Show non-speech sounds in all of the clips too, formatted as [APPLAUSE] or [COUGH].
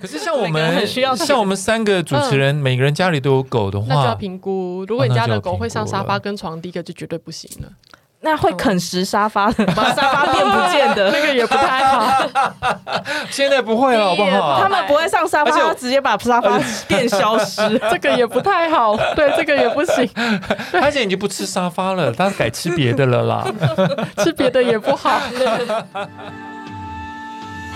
可是像我们很需要像我们三个主持人，每个人家里都有狗的话，那就要评估。如果你家的狗会上沙发跟床，第一个就绝对不行了。那会啃食沙发的，把沙发变不见的 [LAUGHS] 那个也不太好。[LAUGHS] 现在不会了，[LAUGHS] 好不好？他们不会上沙发，他直接把沙发变消失，这个也不太好。对，这个也不行。他现在已经不吃沙发了，他改吃别的了啦。吃别的也不好。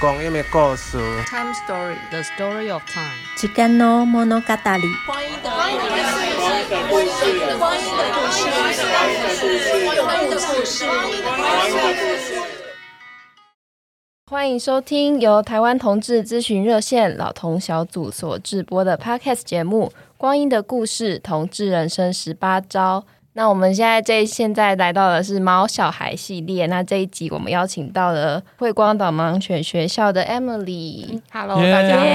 光阴的故事，Time Story，The Story of Time。时间の物语。光阴的故事，光阴的故事，光阴的故事，光阴的故事，光阴的故事。欢迎收听由台湾同志咨询热线老同小组所制播的 Podcast 节目《光阴的故事：同志人生十八招》。那我们现在这现在来到的是猫小孩系列。那这一集我们邀请到了慧光导盲犬学校的 Emily。Hello，大家好。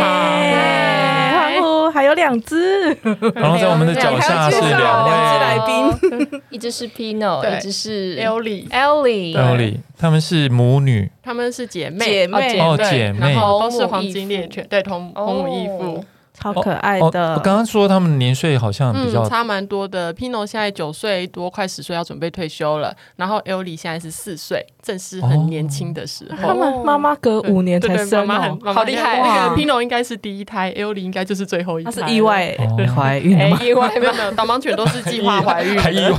欢呼，还有两只。[LAUGHS] 然后在我们的脚下是两两只来宾，一只是 Pino，一只是 Ellie。Ellie，Ellie，他们是母女，他们是姐妹，姐妹哦，姐妹，然后都是黄金猎犬，对，同同母异父。超可爱的！我刚刚说他们年岁好像比较差蛮多的。Pino 现在九岁多，快十岁，要准备退休了。然后 Ellie 现在是四岁，正是很年轻的时候。他们妈妈隔五年才生，妈妈好厉害。那个 Pino 应该是第一胎，Ellie 应该就是最后一胎。她是意外怀孕，意外没有没有，导盲犬都是计划怀孕，还 [LAUGHS] 意外，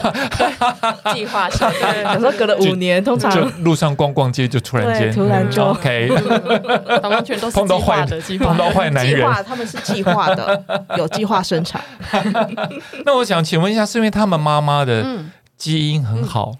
计划生。有时候隔了五年，通常就路上逛逛街就突然间，突然就 OK。导盲犬都是计划的，碰到坏男人，他们是计划的。有计划生产，[LAUGHS] 那我想请问一下，是因为他们妈妈的基因很好？嗯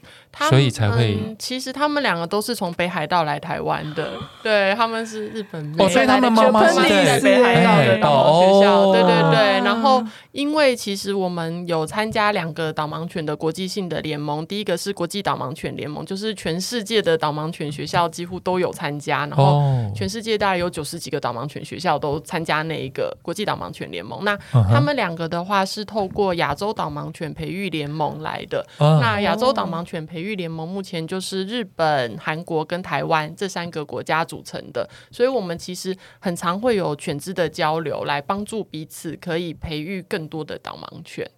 所以才会、嗯，其实他们两个都是从北海道来台湾的，对，他们是日本哦，所以他们妈妈是在北海道的导盲学校，哦、对对对。然后，因为其实我们有参加两个导盲犬的国际性的联盟，第一个是国际导盲犬联盟，就是全世界的导盲犬学校几乎都有参加，然后全世界大概有九十几个导盲犬学校都参加那一个国际导盲犬联盟。那他们两个的话是透过亚洲导盲犬培育联盟来的，哦、那亚洲导盲犬培育联盟目前就是日本、韩国跟台湾这三个国家组成的，所以我们其实很常会有犬只的交流，来帮助彼此可以培育更多的导盲犬。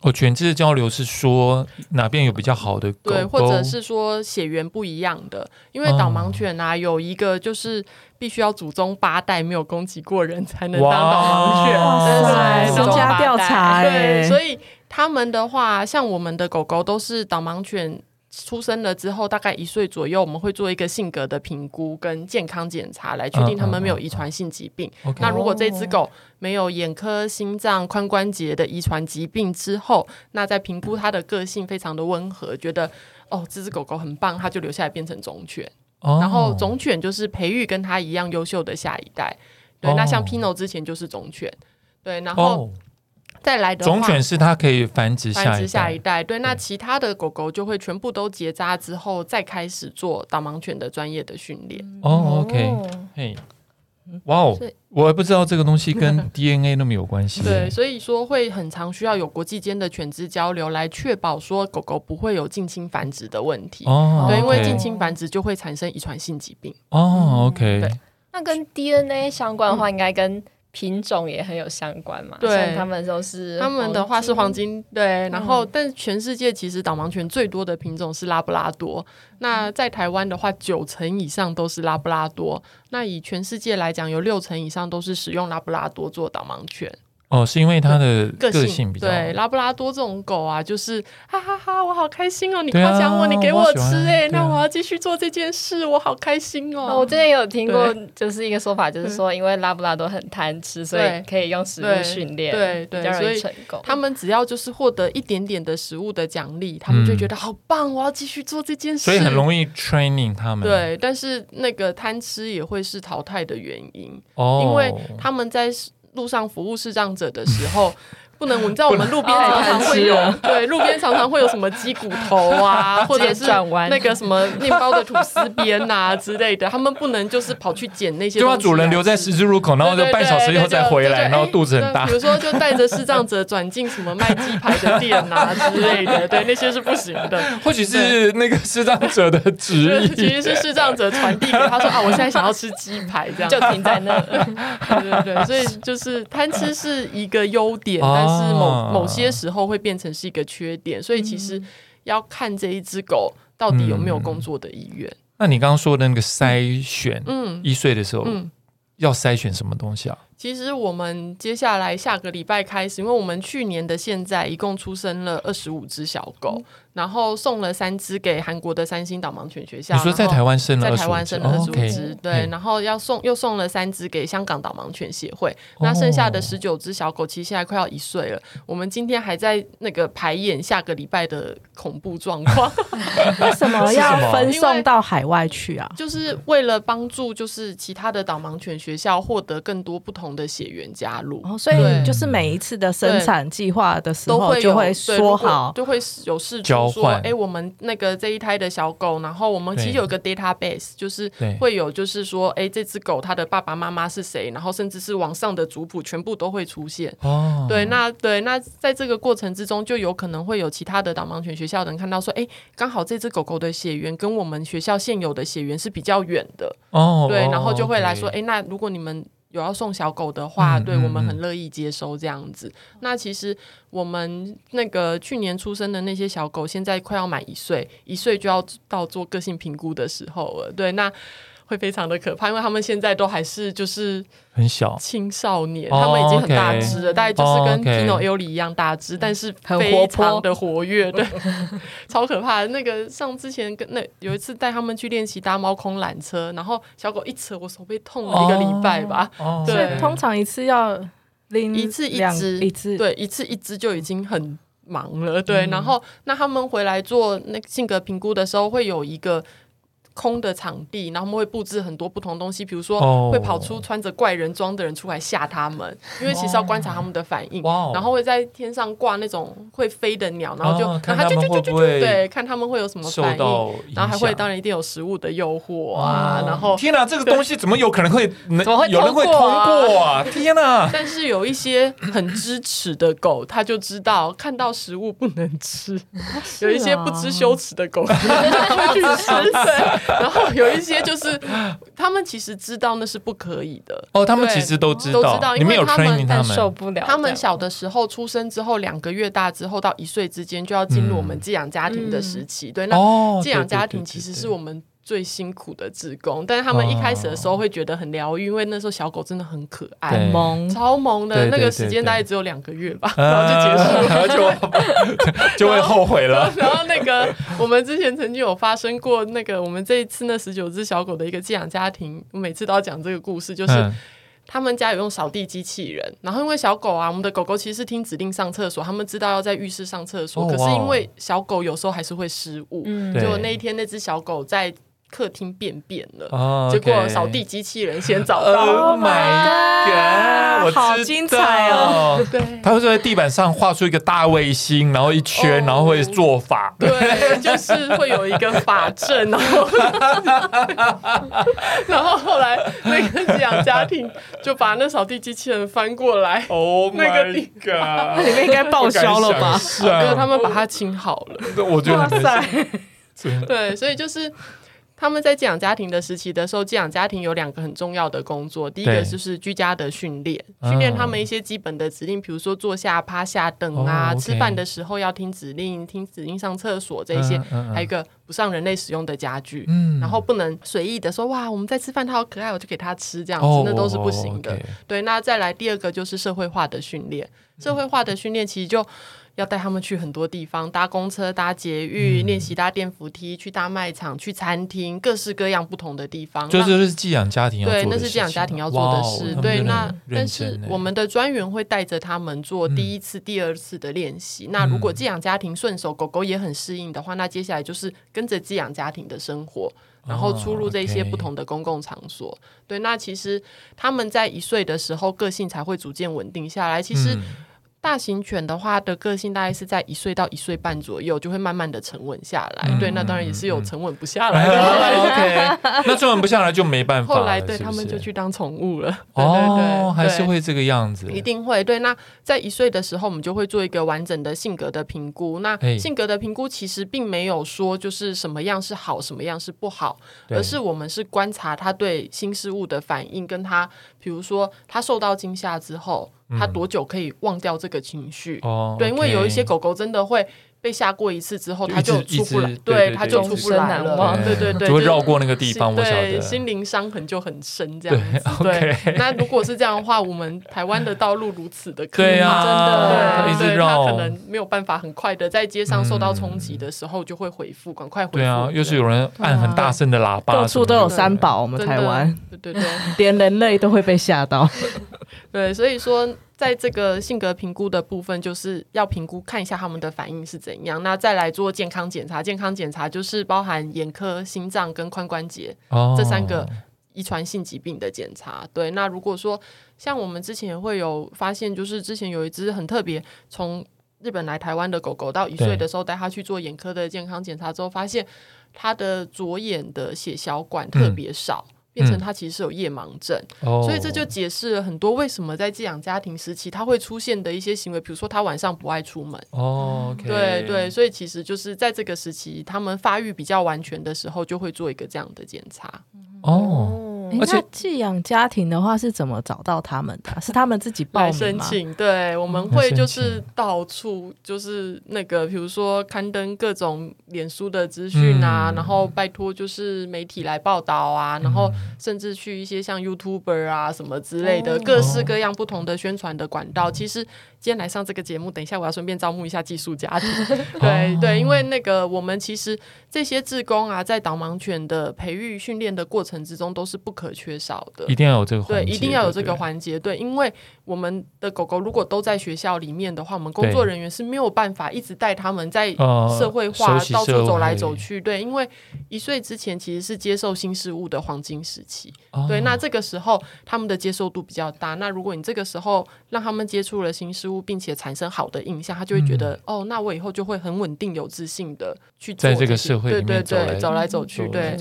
哦，犬只的交流是说哪边有比较好的狗狗？对，或者是说血缘不一样的，因为导盲犬啊有一个就是必须要祖宗八代没有攻击过人才能当导盲犬，哇对，独家调查，对，所以。他们的话，像我们的狗狗都是导盲犬出生了之后，大概一岁左右，我们会做一个性格的评估跟健康检查，来确定他们没有遗传性疾病。Uh, uh, uh, uh. 那如果这只狗没有眼科、心脏、髋关节的遗传疾病之后，那在评估它的个性非常的温和，觉得哦，这只狗狗很棒，它就留下来变成种犬。Oh. 然后种犬就是培育跟它一样优秀的下一代。对，oh. 那像 Pino 之前就是种犬。对，然后。Oh. 再来的话，种犬是它可以繁殖繁殖下一代，对。那其他的狗狗就会全部都结扎之后，再开始做导盲犬的专业的训练。哦，OK，嘿，哇哦，我也不知道这个东西跟 [LAUGHS] DNA 那么有关系。对，所以说会很常需要有国际间的犬只交流，来确保说狗狗不会有近亲繁殖的问题。哦，对，因为近亲繁殖就会产生遗传性疾病。哦，OK，对。那跟 DNA 相关的话，应该跟。品种也很有相关嘛，对，他们都是他们的话是黄金，对，然后、嗯、但全世界其实导盲犬最多的品种是拉布拉多，那在台湾的话，九成以上都是拉布拉多，那以全世界来讲，有六成以上都是使用拉布拉多做导盲犬。哦，是因为它的个个性比较对，拉布拉多这种狗啊，就是哈哈哈哈，我好开心哦，你夸奖我，你给我吃哎、那我要继续做这件事，我好开心哦。我之前有听过，就是一个说法，就是说，因为拉布拉多很贪吃，所以可以用食物训练，对对比较容易所以成功。他们只要就是获得一点点的食物的奖励，他们就觉得好棒，我要继续做这件事。所以很容易 training 他们。对，但是那个贪吃也会是淘汰的原因，哦，因为他们在路上服务视障者的时候。不能，你知道我们路边常常会有，对，路边常常会有什么鸡骨头啊，[LAUGHS] 或者是那个什么面包的吐司边呐之类的，他们不能就是跑去捡那些东西，就把主人留在十字路口，然后就半小时以后再回来，然后肚子很大。比如说，就带着视障者转进什么卖鸡排的店啊之类的，对，那些是不行的。或许是那个视障者的旨意，其实是视障者传递给他说啊，我现在想要吃鸡排，这样就停在那。对对对，所以就是贪吃是一个优点，但是。是某某些时候会变成是一个缺点，所以其实要看这一只狗到底有没有工作的意愿。嗯、那你刚刚说的那个筛选，嗯，一岁的时候，嗯，要筛选什么东西啊？其实我们接下来下个礼拜开始，因为我们去年的现在一共出生了二十五只小狗。嗯然后送了三只给韩国的三星导盲犬学校。你说在台湾生了在台湾生了二十五只，哦 okay，对。然后要送又送了三只给香港导盲犬协会。哦、那剩下的十九只小狗，其实现在快要一岁了。我们今天还在那个排演下个礼拜的恐怖状况。[LAUGHS] 为什么要分送到海外去啊？就是为了帮助，就是其他的导盲犬学校获得更多不同的血缘加入。哦，所以就是每一次的生产计划的时候，就会说好，就会有事说，哎、欸，我们那个这一胎的小狗，然后我们其实有个 database，就是会有，就是说，哎、欸，这只狗它的爸爸妈妈是谁，然后甚至是网上的族谱全部都会出现。哦，对，那对，那在这个过程之中，就有可能会有其他的导盲犬学校的人看到说，哎、欸，刚好这只狗狗的血缘跟我们学校现有的血缘是比较远的。哦，对，然后就会来说，哎、欸，那如果你们。有要送小狗的话，嗯、对我们很乐意接收这样子。那其实我们那个去年出生的那些小狗，现在快要满一岁，一岁就要到做个性评估的时候了。对，那。会非常的可怕，因为他们现在都还是就是很小青少年，他们已经很大只了，大概就是跟 Pino Ellie 一样大只，但是非常的活跃，对，[LAUGHS] 超可怕的。那个上之前跟那有一次带他们去练习搭猫空缆车，然后小狗一扯，我手被痛了一个礼拜吧。对，通常一次要拎一次一只，一次对，一次一只就已经很忙了。对，然后那他们回来做那个性格评估的时候，会有一个。空的场地，然后他们会布置很多不同东西，比如说会跑出穿着怪人装的人出来吓他们，哦、因为其实要观察他们的反应。哦、然后会在天上挂那种会飞的鸟，然后就、哦、然后就就就就对，看他们会有什么反应，然后还会当然一定有食物的诱惑啊。哦、然后天哪，这个东西怎么有可能会能怎么会有人会通过啊？天哪！但是有一些很支持的狗，它就知道看到食物不能吃；有一些不知羞耻的狗，他会去吃。对。然后有一些就是，他们其实知道那是不可以的哦。他们其实都知道，都知道，因为他们但受不了。他们小的时候出生之后，两个月大之后到一岁之间就要进入我们寄养家庭的时期。对，那寄养家庭其实是我们。最辛苦的职工，但是他们一开始的时候会觉得很疗愈，因为那时候小狗真的很可爱，萌，超萌的。那个时间大概只有两个月吧，然后就结束了，然后就就会后悔了。[LAUGHS] 然后那个我们之前曾经有发生过那个我们这一次那十九只小狗的一个寄养家庭，我每次都要讲这个故事，就是他们家有用扫地机器人，然后因为小狗啊，我们的狗狗其实是听指令上厕所，他们知道要在浴室上厕所，可是因为小狗有时候还是会失误，结果那一天那只小狗在。客厅便便了，oh, okay. 结果扫地机器人先找到。Oh my god！我好精彩哦！对，他会在地板上画出一个大卫星，然后一圈，oh, 然后会做法。对，就是会有一个法阵，然后，然后后来那个寄养家庭就把那扫地机器人翻过来。Oh my god！那里面应该报销了吧？是啊，他们把它清好了。我觉得哇塞，对，所以就是。他们在寄养家庭的时期的时候，寄养家庭有两个很重要的工作，第一个就是居家的训练，训练他们一些基本的指令，比如说坐下、趴下、等啊，吃饭的时候要听指令，听指令上厕所这些，还有一个不上人类使用的家具，嗯、然后不能随意的说哇，我们在吃饭，他好可爱，我就给他吃这样子，哦、那都是不行的。哦 okay、对，那再来第二个就是社会化的训练，社会化的训练其实就。要带他们去很多地方，搭公车、搭捷运，练习搭电扶梯，去大卖场、去餐厅，各式各样不同的地方。就这是寄养家庭要做的事。对，那是寄养家庭要做的事。对，那但是我们的专员会带着他们做第一次、第二次的练习。那如果寄养家庭顺手，狗狗也很适应的话，那接下来就是跟着寄养家庭的生活，然后出入这些不同的公共场所。对，那其实他们在一岁的时候，个性才会逐渐稳定下来。其实。大型犬的话的个性大概是在一岁到一岁半左右，就会慢慢的沉稳下来。嗯、对，那当然也是有沉稳不下来的。[LAUGHS] OK，[LAUGHS] 那沉稳不下来就没办法。后来对他们就去当宠物了。哦，对对对还是会这个样子。一定会。对，那在一岁的时候，我们就会做一个完整的性格的评估。那性格的评估其实并没有说就是什么样是好，什么样是不好，而是我们是观察他对新事物的反应，跟他比如说他受到惊吓之后。他多久可以忘掉这个情绪？哦，对，因为有一些狗狗真的会。被吓过一次之后，他就出不来，对，他就出不来了，对对对，就会绕过那个地方，我晓得，心灵伤痕就很深，这样子。[LAUGHS] 对，那如果是这样的话，我们台湾的道路如此的可怕，真的，对，他可能没有办法很快的在街上受到冲击的时候就会回复，赶快回复。对啊，又是有人按很大声的喇叭，到处都有三宝，我们台湾，对对对，[LAUGHS] 连人类都会被吓到。[LAUGHS] 对，所以说。在这个性格评估的部分，就是要评估看一下他们的反应是怎样。那再来做健康检查，健康检查就是包含眼科、心脏跟髋关节、哦、这三个遗传性疾病的检查。对，那如果说像我们之前会有发现，就是之前有一只很特别，从日本来台湾的狗狗，到一岁的时候带它去做眼科的健康检查之后，发现它的左眼的血小管特别少。嗯变成他其实是有夜盲症，嗯、所以这就解释了很多为什么在寄养家庭时期他会出现的一些行为，比如说他晚上不爱出门。哦，okay、对对，所以其实就是在这个时期，他们发育比较完全的时候，就会做一个这样的检查。哦。而且寄养家庭的话是怎么找到他们的？[LAUGHS] 是他们自己报名申请？对，我们会就是到处就是那个，比如说刊登各种脸书的资讯啊，嗯、然后拜托就是媒体来报道啊，嗯、然后甚至去一些像 YouTuber 啊什么之类的，各式各样不同的宣传的管道。哦、其实今天来上这个节目，等一下我要顺便招募一下寄宿家庭。[LAUGHS] 对、哦、对，因为那个我们其实这些志工啊，在导盲犬的培育训练的过程之中，都是不可。缺少的，一定要有这个环节，对，一定要有这个环节，对，对，因为我们的狗狗如果都在学校里面的话，我们工作人员是没有办法一直带他们在社会化到处走来走去，对，因为一岁之前其实是接受新事物的黄金时期，哦、对，那这个时候他们的接受度比较大，那如果你这个时候让他们接触了新事物，并且产生好的印象，他就会觉得、嗯、哦，那我以后就会很稳定、有自信的去在这个社会里面对对对走来走去，对，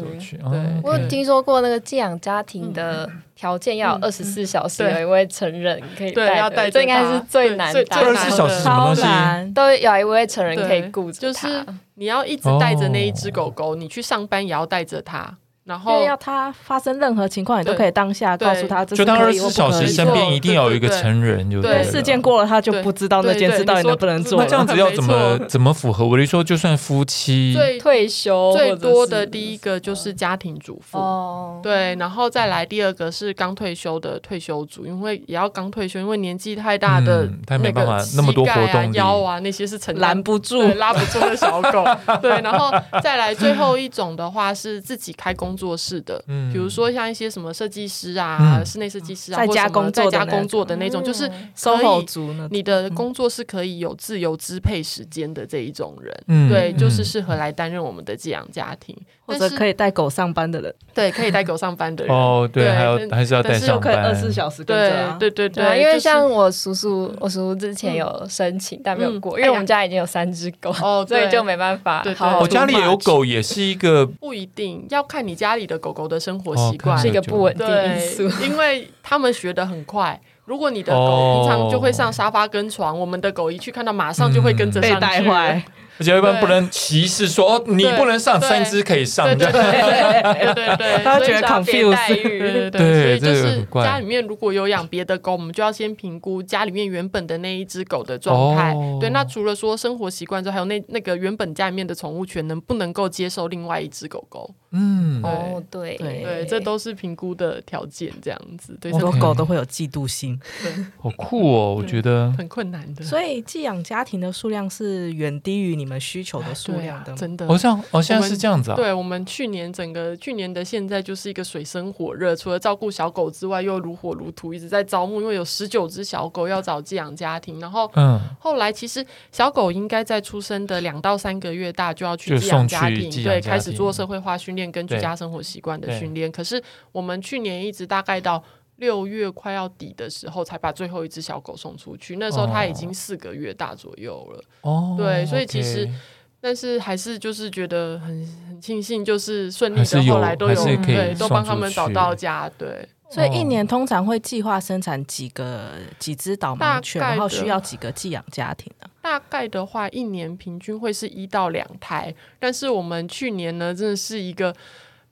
我有听说过那个寄养家。庭的条件要二十四小时有一位成人可以带，这应该是最难的。二十四小时什么东西？都有一位成人可以顾着他，就是你要一直带着那一只狗狗，你去上班也要带着它。然后要他发生任何情况，你都可以当下告诉他。就当二十四小时身边一定要有一个成人，就对。事件过了，他就不知道那件事到底能不能做。那这样子要怎么怎么符合？我就说，就算夫妻退休，最多的第一个就是家庭主妇。哦，对，然后再来第二个是刚退休的退休族，因为也要刚退休，因为年纪太大的他没办法那么多活动腰啊那些是承拦不住、拉不住的小狗。[LAUGHS] 对，然后再来最后一种的话是自己开工做事的，比如说像一些什么设计师啊、室内设计师啊，在家工作、在家工作的那种，就是 SOHO 族，你的工作是可以有自由支配时间的这一种人，对，就是适合来担任我们的寄养家庭，或者可以带狗上班的人，对，可以带狗上班的人。[LAUGHS] 哦，对，还有还是要带上班，二十四小时跟着。对对对，因为像我叔叔，我叔叔之前有申请，但没有过，因为我们家已经有三只狗，哦，所以就没办法。我家里有狗，也是一个不一定要看你家里的狗。狗狗的生活习惯、哦、是一个不稳定因素，[LAUGHS] 因为他们学的很快。如果你的狗平常就会上沙发跟床，我们的狗一去看到，马上就会跟着上去。被带坏。而且一般不能歧视说哦，你不能上，三只可以上。对对对对 [LAUGHS] 对，他觉得 confuse。对对对，所以就是家里面如果有养别的狗，我们就要先评估家里面原本的那一只狗的状态。对，那除了说生活习惯之外，还有那那个原本家里面的宠物犬能不能够接受另外一只狗狗？嗯，哦，对对，这都是评估的条件，这样子。对，很多狗都会有嫉妒心，好酷哦，我觉得很困难的。所以寄养家庭的数量是远低于你们需求的数。数量的真的，好像哦，现在是这样子啊。对，我们去年整个去年的现在就是一个水深火热，除了照顾小狗之外，又如火如荼一直在招募，因为有十九只小狗要找寄养家庭。然后，嗯，后来其实小狗应该在出生的两到三个月大就要去寄养家庭，对，开始做社会化训练跟居家生活习惯的训练。可是我们去年一直大概到六月快要底的时候，才把最后一只小狗送出去。那时候它已经四个月大左右了。哦，对，所以其实。但是还是就是觉得很很庆幸，就是顺利的后来都有，有对，都帮他们找到家，对。所以一年通常会计划生产几个几只导盲犬，然后需要几个寄养家庭呢？大概的话，一年平均会是一到两胎。但是我们去年呢，真的是一个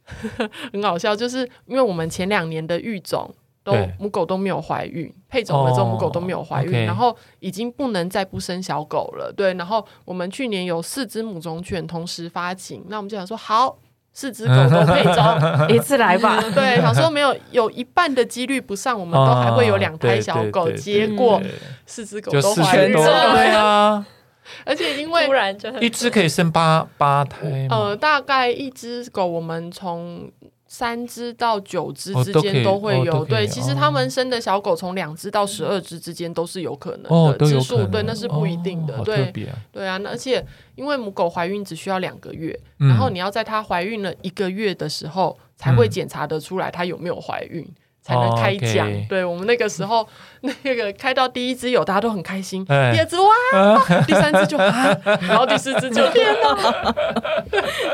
[LAUGHS] 很搞笑，就是因为我们前两年的育种。都母狗都没有怀孕，配种了之后母狗都没有怀孕，然后已经不能再不生小狗了。对，然后我们去年有四只母种犬同时发情，那我们就想说，好，四只狗都配种，[LAUGHS] 一次来吧。对，想说没有有一半的几率不上，我们都还会有两胎小狗。结果四只狗都怀孕了，对啊，[LAUGHS] 而且因为突然就一只可以生八八胎，呃，大概一只狗我们从。三只到九只之间都会有，对，其实他们生的小狗从两只到十二只之间都是有可能的，只数对，那是不一定的，对，对啊，而且因为母狗怀孕只需要两个月，然后你要在它怀孕了一个月的时候才会检查得出来它有没有怀孕。才能开奖，oh, okay. 对我们那个时候，[LAUGHS] 那个开到第一只有，大家都很开心。欸、第二只哇，啊、[LAUGHS] 第三只就啊，然后第四只就 [LAUGHS] 天哪，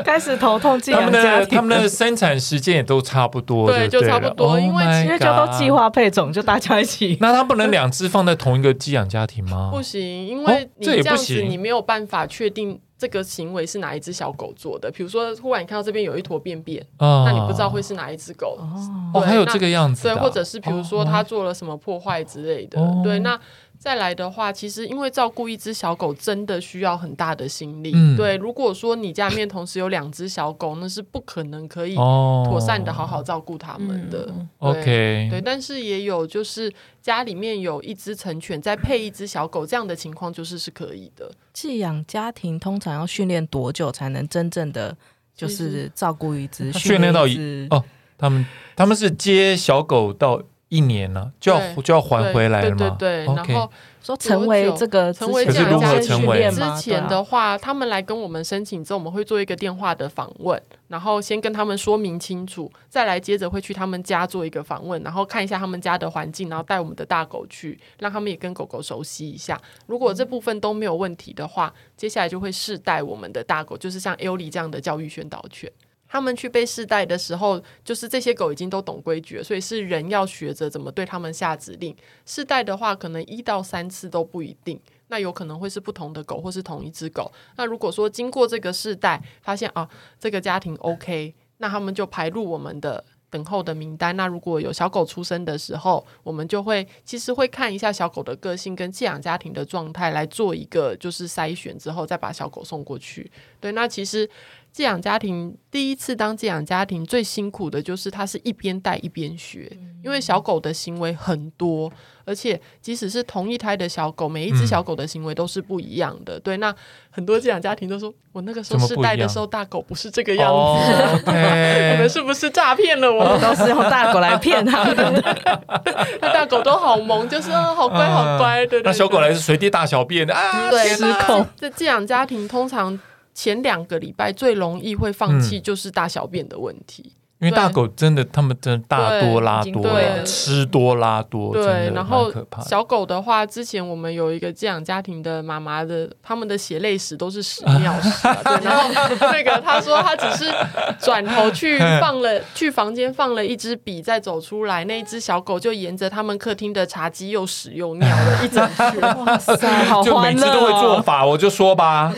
开始头痛。他们的他们的生产时间也都差不多，对，就差不多，oh、因为因为就都计划配种，就大家一起。那他不能两只放在同一个寄养家庭吗？不行，因为你这样子你没有办法确定。这个行为是哪一只小狗做的？比如说，忽然你看到这边有一坨便便，哦、那你不知道会是哪一只狗哦？哦，还有这个样子、啊，对，或者是比如说它做了什么破坏之类的，哦、对，那。再来的话，其实因为照顾一只小狗真的需要很大的心力。嗯、对，如果说你家里面同时有两只小狗，那是不可能可以妥善的好好照顾它们的。哦、对 OK，对，但是也有就是家里面有一只成犬，再配一只小狗这样的情况，就是是可以的。寄养家庭通常要训练多久才能真正的就是照顾一只？训练到一哦，他们他们是接小狗到。一年了，就要就要还回来了吗？对对对，然后说成为这个成为这样家训练之前的话，他们来跟我们申请之后，我们会做一个电话的访问，然后先跟他们说明清楚，再来接着会去他们家做一个访问，然后看一下他们家的环境，然后带我们的大狗去，让他们也跟狗狗熟悉一下。如果这部分都没有问题的话，接下来就会试带我们的大狗，就是像 Ellie 这样的教育宣导犬。他们去被试带的时候，就是这些狗已经都懂规矩，所以是人要学着怎么对他们下指令。试带的话，可能一到三次都不一定，那有可能会是不同的狗，或是同一只狗。那如果说经过这个试带，发现啊，这个家庭 OK，那他们就排入我们的等候的名单。那如果有小狗出生的时候，我们就会其实会看一下小狗的个性跟寄养家庭的状态来做一个就是筛选之后，再把小狗送过去。对，那其实。寄养家庭第一次当寄养家庭最辛苦的就是他是一边带一边学，因为小狗的行为很多，而且即使是同一胎的小狗，每一只小狗的行为都是不一样的。对，那很多寄养家庭都说，我那个时候试带的时候大狗不是这个样子，[LAUGHS] 我们是不是诈骗了？我们都是用大狗来骗他们的，[LAUGHS] 那大狗都好萌，就是好乖好乖的。那小狗来是随地大小便的啊，对，失控。这寄养家庭通常。前两个礼拜最容易会放弃就是大小便的问题，因为大狗真的，他们真的大多拉多，吃多拉多。对，然后小狗的话，之前我们有一个寄养家庭的妈妈的，他们的血泪史都是屎尿史。[LAUGHS] 对，然后那个他说他只是转头去放了 [LAUGHS] 去房间放了一支笔，再走出来，那一只小狗就沿着他们客厅的茶几又屎又尿了一整圈。[LAUGHS] 哇塞，好欢乐哦！就每次都会做法，我就说吧，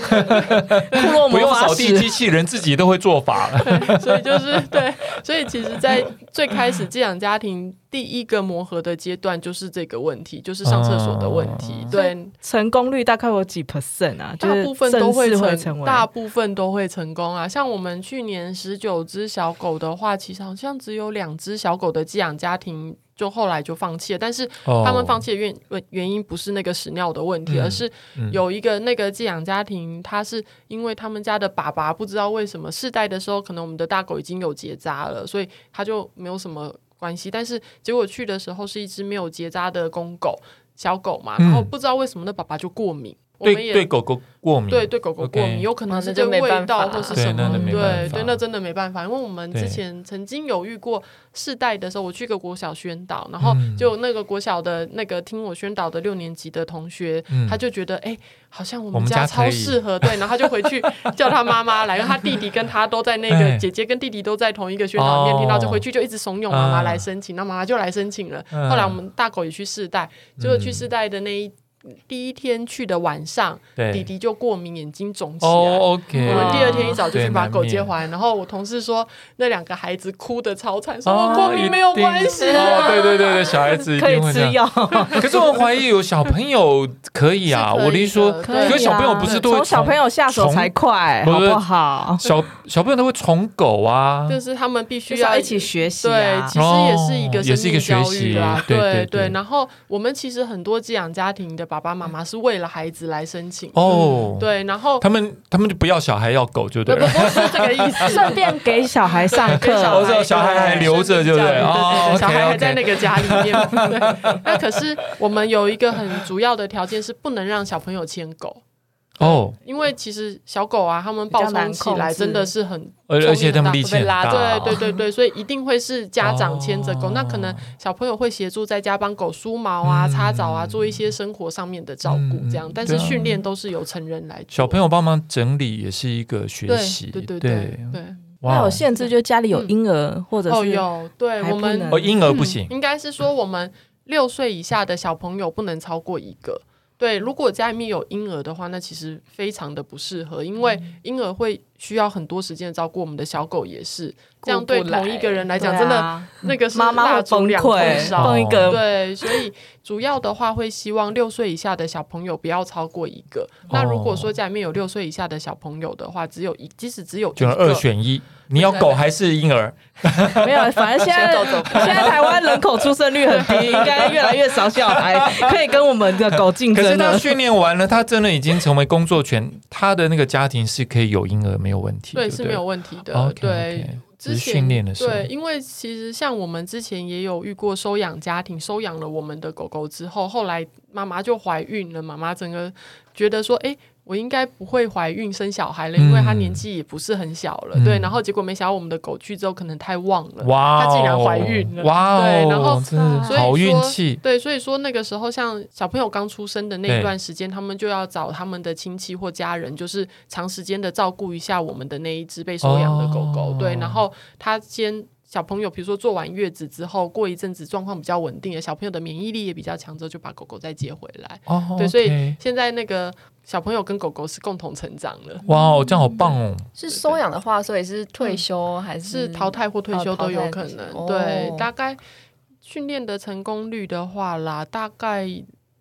不用扫地机器人，自己都会做法了。所以就是对。所以，其实，在最开始寄养家庭第一个磨合的阶段，就是这个问题，就是上厕所的问题。对，成功率大概有几 percent 啊？大部分都会成，大部分都会成功啊。像我们去年十九只小狗的话，其实好像只有两只小狗的寄养家庭。就后来就放弃了，但是他们放弃的原原因不是那个屎尿的问题，而是有一个那个寄养家庭，他是因为他们家的爸爸不知道为什么世代的时候，可能我们的大狗已经有结扎了，所以他就没有什么关系。但是结果去的时候是一只没有结扎的公狗小狗嘛，然后不知道为什么那爸爸就过敏。我们也对对狗狗过敏，对对狗狗过敏，有可能是这个味道或是什么，对对，那真的没办法。因为我们之前曾经有遇过世代的时候，我去个国小宣导，然后就那个国小的那个听我宣导的六年级的同学，他就觉得哎，好像我们家超适合，对，然后他就回去 [LAUGHS] 叫他妈妈来，因为他弟弟跟他都在那个姐姐跟弟弟都在同一个宣导里面听到，就回去就一直怂恿妈妈来申请，那妈妈就来申请了。后来我们大狗也去世代，就是去世代的那一。第一天去的晚上，弟弟就过敏，眼睛肿起来。我们第二天一早就去把狗接回来，然后我同事说那两个孩子哭的超惨，说我过敏没有关系。对对对对，小孩子 [LAUGHS] 可以吃药。[LAUGHS] 可是我怀疑有小朋友可以啊，我的意思说，可是小朋友不是都会从小朋友下手才快，好不好？小小朋友都会宠狗啊，就是他们必须要一起学习。对，其实也是一个也是一个学习啊。对对，然后我们其实很多寄养家庭的爸爸妈妈是为了孩子来申请哦，对，然后他们他们就不要小孩要狗，就对了，不是这个意思，[LAUGHS] 顺便给小孩上课，小孩还留着，就对，小孩还在那个家里面。[LAUGHS] 那可是我们有一个很主要的条件是不能让小朋友牵狗。哦，因为其实小狗啊，它们暴冲起来真的是很，而且它们力气很大，对对对对，所以一定会是家长牵着狗，那可能小朋友会协助在家帮狗梳毛啊、擦澡啊，做一些生活上面的照顾，这样。但是训练都是由成人来做，小朋友帮忙整理也是一个学习，对对对对。那有限制，就家里有婴儿或者是有，对我们哦婴儿不行，应该是说我们六岁以下的小朋友不能超过一个。对，如果家里面有婴儿的话，那其实非常的不适合，因为婴儿会需要很多时间照顾。我们的小狗也是，这样对同一个人来讲，真的那个是蜡烛两头烧。对，所以主要的话会希望六岁以下的小朋友不要超过一个。那如果说家里面有六岁以下的小朋友的话，只有一，即使只有一个，二选一。你要狗还是婴儿？[LAUGHS] 没有，反正现在 [LAUGHS] 现在台湾人口出生率很低，应该越来越少小孩可以跟我们的狗竞争。可是他训练完了，他真的已经成为工作犬，他的那个家庭是可以有婴儿没有问题。对，是没有问题的。对，之前训练的时候，对，因为其实像我们之前也有遇过收养家庭，收养了我们的狗狗之后，后来妈妈就怀孕了，妈妈整个觉得说，哎。我应该不会怀孕生小孩了，因为他年纪也不是很小了，嗯、对。然后结果没想到我们的狗去之后可能太旺了，哇、哦，它竟然怀孕了，哇、哦，对。然后所以好运气，对，所以说那个时候像小朋友刚出生的那一段时间，他们就要找他们的亲戚或家人，就是长时间的照顾一下我们的那一只被收养的狗狗，哦、对。然后他先。小朋友，比如说坐完月子之后，过一阵子状况比较稳定了，小朋友的免疫力也比较强，之后就把狗狗再接回来。哦，oh, okay. 对，所以现在那个小朋友跟狗狗是共同成长了。哇，wow, 这样好棒哦！是收养的话，所以是退休还是，是淘汰或退休都有可能。哦、对，大概训练的成功率的话啦，大概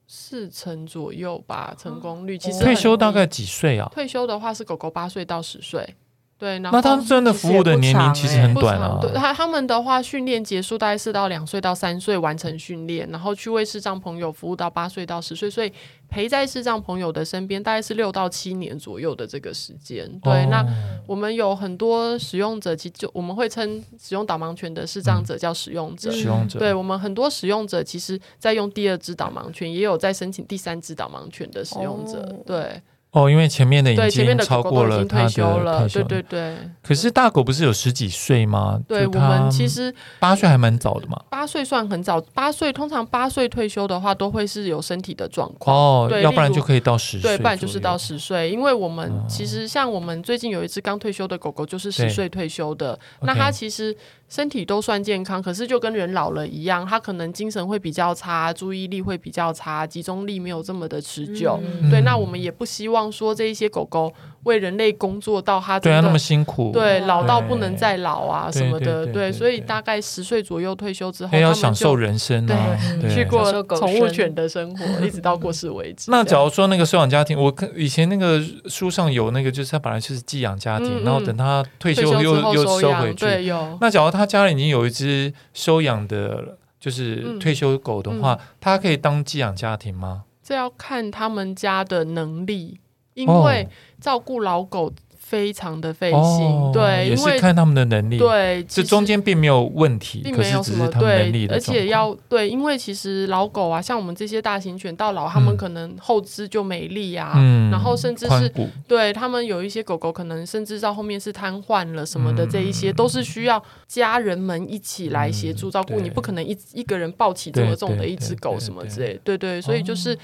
四成左右吧。成功率其实退休大概几岁啊？退休的话是狗狗八岁到十岁。对，那他们真的服务的年龄其实很短啊。对，他他们的话，训练结束大概是到两岁到三岁完成训练，然后去为视障朋友服务到八岁到十岁，所以陪在视障朋友的身边大概是六到七年左右的这个时间。对，哦、那我们有很多使用者，其实就我们会称使用导盲犬的视障者叫使用者。使用者，对我们很多使用者，其实在用第二只导盲犬，也有在申请第三只导盲犬的使用者。哦、对。哦，因为前面的已经超过了退休了，对对对。可是大狗不是有十几岁吗？对，我们其实八岁还蛮早的嘛。八岁算很早，八岁通常八岁退休的话，都会是有身体的状况哦，对，要不然就可以到十岁，对，不然就是到十岁。因为我们其实像我们最近有一只刚退休的狗狗，就是十岁退休的，那它其实。身体都算健康，可是就跟人老了一样，他可能精神会比较差，注意力会比较差，集中力没有这么的持久。嗯、对，那我们也不希望说这一些狗狗为人类工作到他对啊那么辛苦，对老到不能再老啊什么的。对，所以大概十岁左右退休之后，要享受人生啊，对，去过宠物犬的生活，[LAUGHS] 一直到过世为止。那假如说那个收养家庭，我看以前那个书上有那个，就是他本来就是寄养家庭，然后等他退休又休又收回去。对，有。那假如他家里已经有一只收养的，就是退休狗的话，他、可以当寄养家庭吗？这要看他们家的能力，因为照顾老狗。非常的费心，哦、对，也是看他们的能力，对，这中间并没有问题，并没有什么对，而且要对，因为其实老狗啊，像我们这些大型犬到老，他们可能后肢就没力啊，嗯、然后甚至是对他们有一些狗狗可能甚至到后面是瘫痪了什么的，这一些、嗯、都是需要家人们一起来协助照顾，嗯、你不可能一一个人抱起这么重的一只狗什么之类，对对，所以就是。哦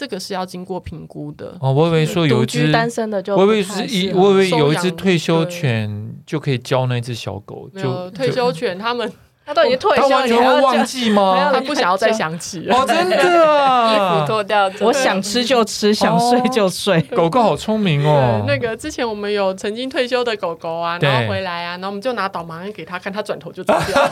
这个是要经过评估的哦。我以为说有一只单身的就，我以为是一，我以为有一只退休犬就可以教那只小狗，就退休犬他们。他都已经退休了，他完全会忘记吗？他不想要再想起哦，真的啊！衣服脱掉，我想吃就吃，想睡就睡。狗狗好聪明哦。那个之前我们有曾经退休的狗狗啊，然后回来啊，然后我们就拿导盲犬给他看，他转头就走掉。[LAUGHS]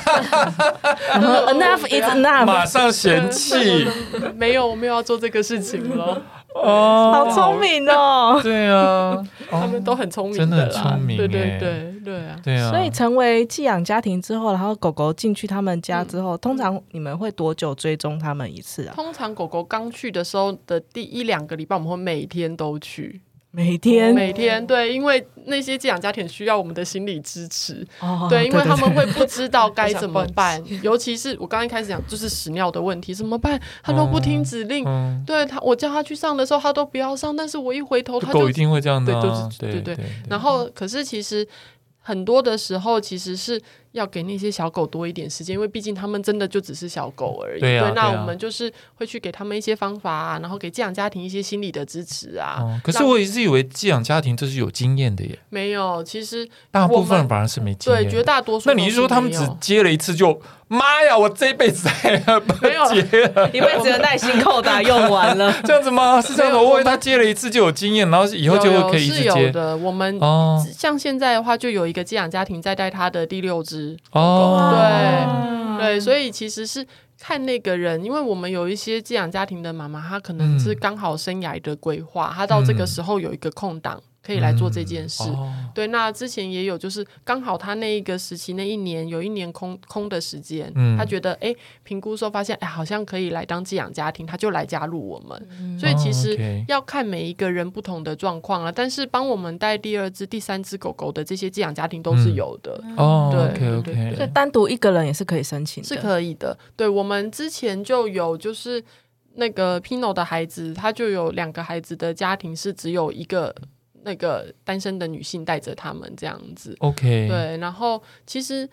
[LAUGHS] Enough is enough，马上嫌弃。[LAUGHS] 没有，我没有要做这个事情了。哦，好聪明哦！对啊，[LAUGHS] 他们都很聪明，真的很聪明。对对对对啊，对啊。所以成为寄养家庭之后，然后狗狗进去他们家之后，通常你们会多久追踪他们一次啊？通常狗狗刚去的时候的第一两个礼拜，我们会每天都去。每天，每天，对，因为那些寄养家庭需要我们的心理支持，哦、对，因为他们会不知道该怎么办，[LAUGHS] 尤其是我刚刚一开始讲，就是屎尿的问题，怎么办？他都不听指令，嗯、对他，我叫他去上的时候，他都不要上，但是我一回头，他就狗一定会这样的、啊，对，就是对对，对，对，对，然后，可是其实。很多的时候，其实是要给那些小狗多一点时间，因为毕竟他们真的就只是小狗而已。对，啊、对，那我们就是会去给他们一些方法啊，然后给寄养家庭一些心理的支持啊。哦、可是我一直以为寄养家庭这是有经验的耶。没有，其实大部分反而是没经验。对，绝大多数。那你是说他们只接了一次就？妈呀！我这一辈子再也不接了，一辈子的耐心扣打用完了，[LAUGHS] 这样子吗？是这样的，我以为他接了一次就有经验，然后以后就会可以一直接。是有的，我们哦，像现在的话，就有一个寄养家庭在带他的第六只哦，对对，所以其实是看那个人，因为我们有一些寄养家庭的妈妈，她可能是刚好生涯的规划，她到这个时候有一个空档。可以来做这件事，嗯哦、对。那之前也有，就是刚好他那一个时期，那一年有一年空空的时间，嗯、他觉得哎，评估说发现哎，好像可以来当寄养家庭，他就来加入我们。嗯、所以其实要看每一个人不同的状况啊。但是帮我们带第二只、第三只狗狗的这些寄养家庭都是有的。嗯、哦，对，OK OK。所以单独一个人也是可以申请的，是可以的。对，我们之前就有，就是那个 Pino 的孩子，他就有两个孩子的家庭是只有一个。那个单身的女性带着他们这样子，OK，对，然后其实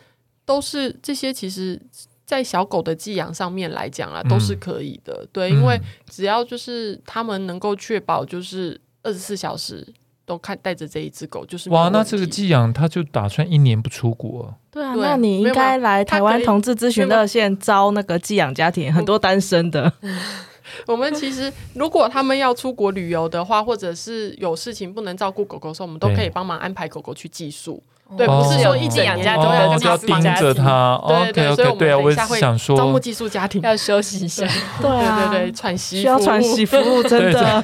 都是这些，其实，在小狗的寄养上面来讲啊，都是可以的，嗯、对，因为只要就是他们能够确保，就是二十四小时都看带着这一只狗，就是哇，那这个寄养他就打算一年不出国，对啊，那你应该来台湾同志咨询热线招那个寄养家庭，很多单身的。[LAUGHS] 我们其实，如果他们要出国旅游的话，或者是有事情不能照顾狗狗的时候，我们都可以帮忙安排狗狗去寄宿。对，不是说一整年都要要盯着他。对对对，对啊，我想说，招募寄宿家庭要休息一下。对对对，喘息需要喘息服务，真的。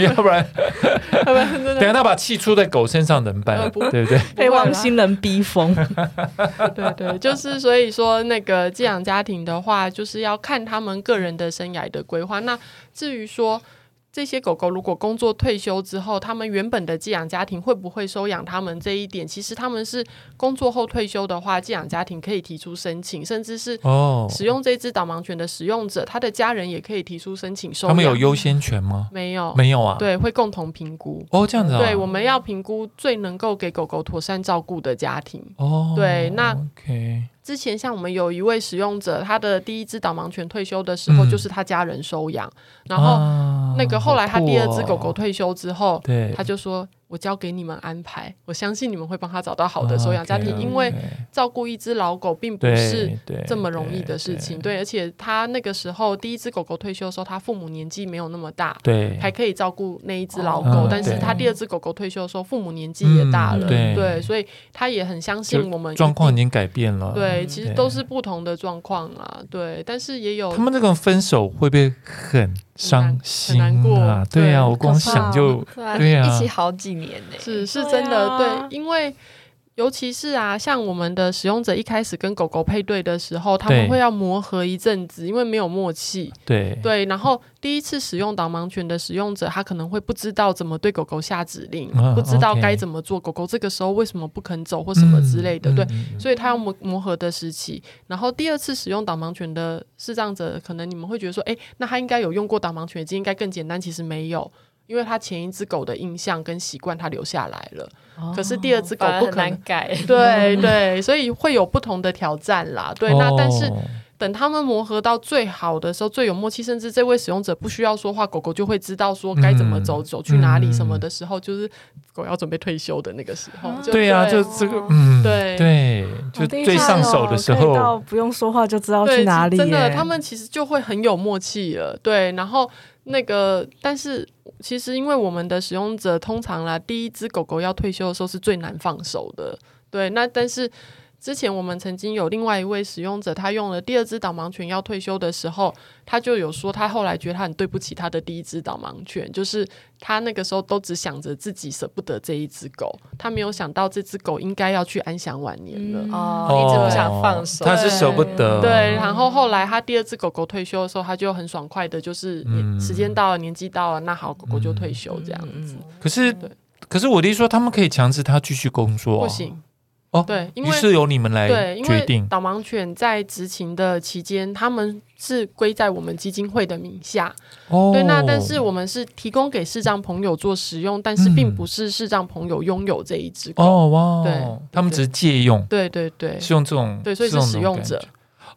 要不然，等下他把气出在狗身上怎么办？对不对？被汪星人逼疯。对对，就是所以说，那个寄养家庭的话，就是要看他们个人的生涯的规划。那至于说。这些狗狗如果工作退休之后，他们原本的寄养家庭会不会收养他们？这一点，其实他们是工作后退休的话，寄养家庭可以提出申请，甚至是哦，使用这只导盲犬的使用者，他的家人也可以提出申请收养。他们有优先权吗？没有，没有啊。对，会共同评估。哦，这样子啊。对，我们要评估最能够给狗狗妥善照顾的家庭。哦，对，那 OK。之前像我们有一位使用者，他的第一只导盲犬退休的时候，就是他家人收养，嗯、然后那个后来他第二只狗狗退休之后，他就说。我交给你们安排，我相信你们会帮他找到好的收养家庭，因为照顾一只老狗并不是这么容易的事情。对，而且他那个时候第一只狗狗退休的时候，他父母年纪没有那么大，对，还可以照顾那一只老狗。但是他第二只狗狗退休的时候，父母年纪也大了，对，所以他也很相信我们。状况已经改变了，对，其实都是不同的状况啊，对，但是也有他们这个分手会不会很伤心啊？对呀，我光想就对呀，一起好几年。是是真的，对，啊、对，因为尤其是啊，像我们的使用者一开始跟狗狗配对的时候，他们会要磨合一阵子，因为没有默契。对对，然后第一次使用导盲犬的使用者，他可能会不知道怎么对狗狗下指令，啊、不知道该怎么做，狗狗这个时候为什么不肯走或什么之类的，嗯、对，嗯、所以他要磨磨合的时期。然后第二次使用导盲犬的视障者，可能你们会觉得说，哎，那他应该有用过导盲犬，这应该更简单，其实没有。因为他前一只狗的印象跟习惯，他留下来了。哦、可是第二只狗不可能改，[LAUGHS] 对 [LAUGHS] 对，所以会有不同的挑战啦。对，哦、那但是等他们磨合到最好的时候，最有默契，甚至这位使用者不需要说话，狗狗就会知道说该怎么走，嗯、走去哪里什么的时候，就是狗要准备退休的那个时候。啊对呀，就这个，嗯，对对，就最上手的时候，到不用说话就知道去哪里。真的，他们其实就会很有默契了。对，然后。那个，但是其实因为我们的使用者通常啦，第一只狗狗要退休的时候是最难放手的，对，那但是。之前我们曾经有另外一位使用者，他用了第二只导盲犬要退休的时候，他就有说，他后来觉得他很对不起他的第一只导盲犬，就是他那个时候都只想着自己舍不得这一只狗，他没有想到这只狗应该要去安享晚年了，嗯、哦，一直不想放手，他是舍不得，对，然后后来他第二只狗狗退休的时候，他就很爽快的，就是时间到了，年纪到了，那好，狗狗就退休这样子。可是，可是我的意思说，他们可以强制他继续工作，不行。哦，对，因为是由你们来决定。导盲犬在执勤的期间，他们是归在我们基金会的名下。哦，对，那但是我们是提供给视障朋友做使用，但是并不是视障朋友拥有这一只狗。哦哇，对，他们只是借用。对对对，是用这种，对，所以是使用者。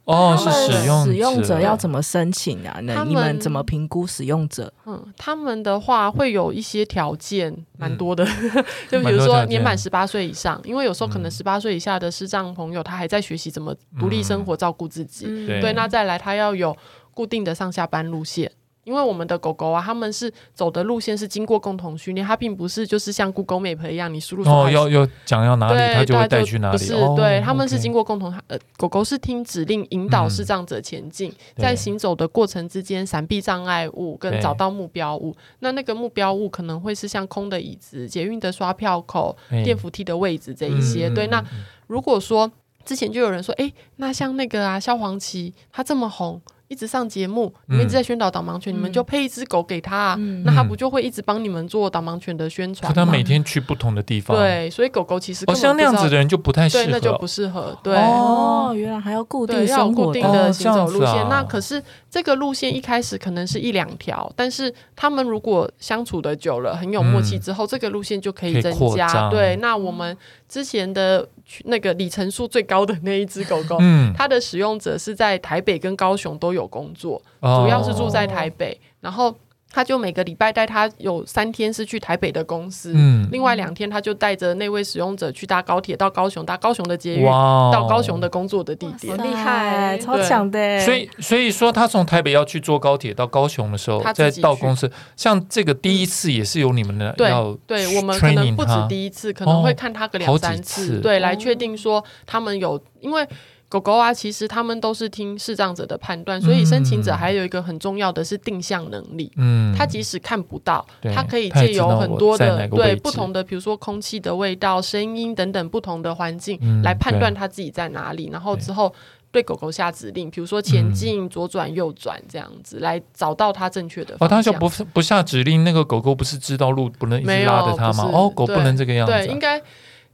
哦，是使用使用者要怎么申请啊？那你们怎么评估使用者？嗯，他们的话会有一些条件，蛮多的。[LAUGHS] 就比如说年满十八岁以上，因为有时候可能十八岁以下的视障朋友他还在学习怎么独立生活、照顾自己。对，那再来他要有固定的上下班路线。因为我们的狗狗啊，他们是走的路线是经过共同训练，它并不是就是像 Google Map 一样，你输入哦，要要讲要哪里，它就会带去哪里。不是，对，他们是经过共同，呃，狗狗是听指令引导视障者前进，在行走的过程之间闪避障碍物跟找到目标物。那那个目标物可能会是像空的椅子、捷运的刷票口、电扶梯的位置这一些。对，那如果说之前就有人说，哎，那像那个啊，萧煌奇他这么红。一直上节目，你们一直在宣导导盲犬，嗯、你们就配一只狗给他，啊，嗯、那他不就会一直帮你们做导盲犬的宣传吗？可他每天去不同的地方，对，所以狗狗其实哦，像那样子的人就不太适合，对，那就不适合。对哦，原来还要固定要固定的行走路线。哦啊、那可是这个路线一开始可能是一两条，但是他们如果相处的久了，很有默契之后，嗯、这个路线就可以增加。对，那我们之前的。那个里程数最高的那一只狗狗，嗯，它的使用者是在台北跟高雄都有工作，哦、主要是住在台北，然后。他就每个礼拜带他有三天是去台北的公司，嗯，另外两天他就带着那位使用者去搭高铁到高雄，搭高雄的捷运，哇到高雄的工作的地点，厉害，超强的。所以，所以说他从台北要去坐高铁到高雄的时候，再到公司，像这个第一次也是由你们的要，对，对我们可能不止第一次，可能会看他个两三次，对，来确定说他们有，因为。狗狗啊，其实他们都是听视障者的判断，所以申请者还有一个很重要的是定向能力。嗯，他即使看不到，他可以借由很多的对不同的，比如说空气的味道、声音等等不同的环境来判断他自己在哪里，然后之后对狗狗下指令，比如说前进、左转、右转这样子，来找到它正确的方向。哦，他就不不下指令，那个狗狗不是知道路不能一直拉着它吗？哦，狗不能这个样子，啊。对，应该。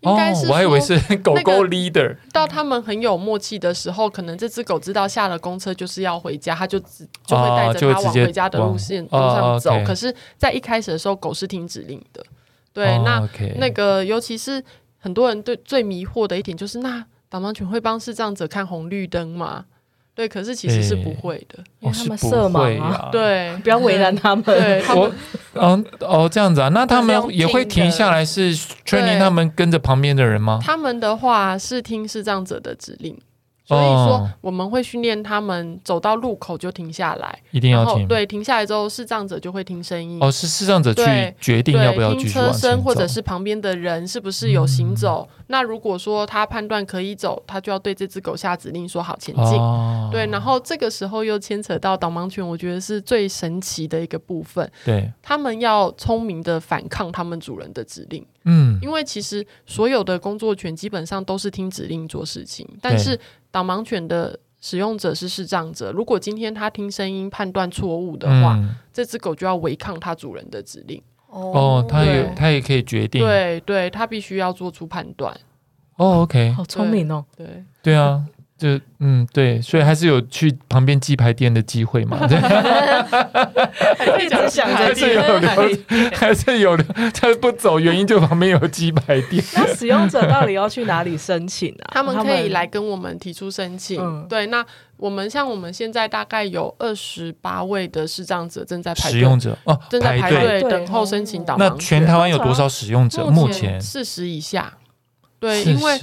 应该是、哦，我还以为是狗狗 leader。到他们很有默契的时候，可能这只狗知道下了公车就是要回家，它就只就会带着它往回家的路线路上走。可是，在一开始的时候，狗是听指令的。对，哦、那、那个尤其是很多人对最迷惑的一点就是，那导盲犬会帮视障者看红绿灯吗？对，可是其实是不会的，欸、因为他们色盲啊。对，[LAUGHS] 不要为难他们。对，我，哦哦，这样子啊，那他们也会停下来，是 training 他们跟着旁边的人吗？他们的话是听视障者的指令。所以说，我们会训练他们走到路口就停下来，一定要停。对，停下来之后，视障者就会听声音。哦，是视障者去决定要不要继续往或者是旁边的人是不是有行走？嗯、那如果说他判断可以走，他就要对这只狗下指令，说好前进。哦、对，然后这个时候又牵扯到导盲犬，我觉得是最神奇的一个部分。对，他们要聪明的反抗他们主人的指令。嗯，因为其实所有的工作犬基本上都是听指令做事情，但是导盲犬的使用者是视障者。如果今天他听声音判断错误的话，嗯、这只狗就要违抗它主人的指令。哦，它也它也可以决定，对对，它必须要做出判断。哦，OK，好聪明哦。对对啊。就嗯对，所以还是有去旁边鸡排店的机会嘛？对，一直想着还是有的，还是有的。他不走，原因就旁边有鸡排店。[LAUGHS] 那使用者到底要去哪里申请啊？他们可以来跟我们提出申请。嗯、对，那我们像我们现在大概有二十八位的视障者正在排队，使用者哦，正在排队等候申请导盲。那全台湾有多少使用者？目前四十以下。对，因为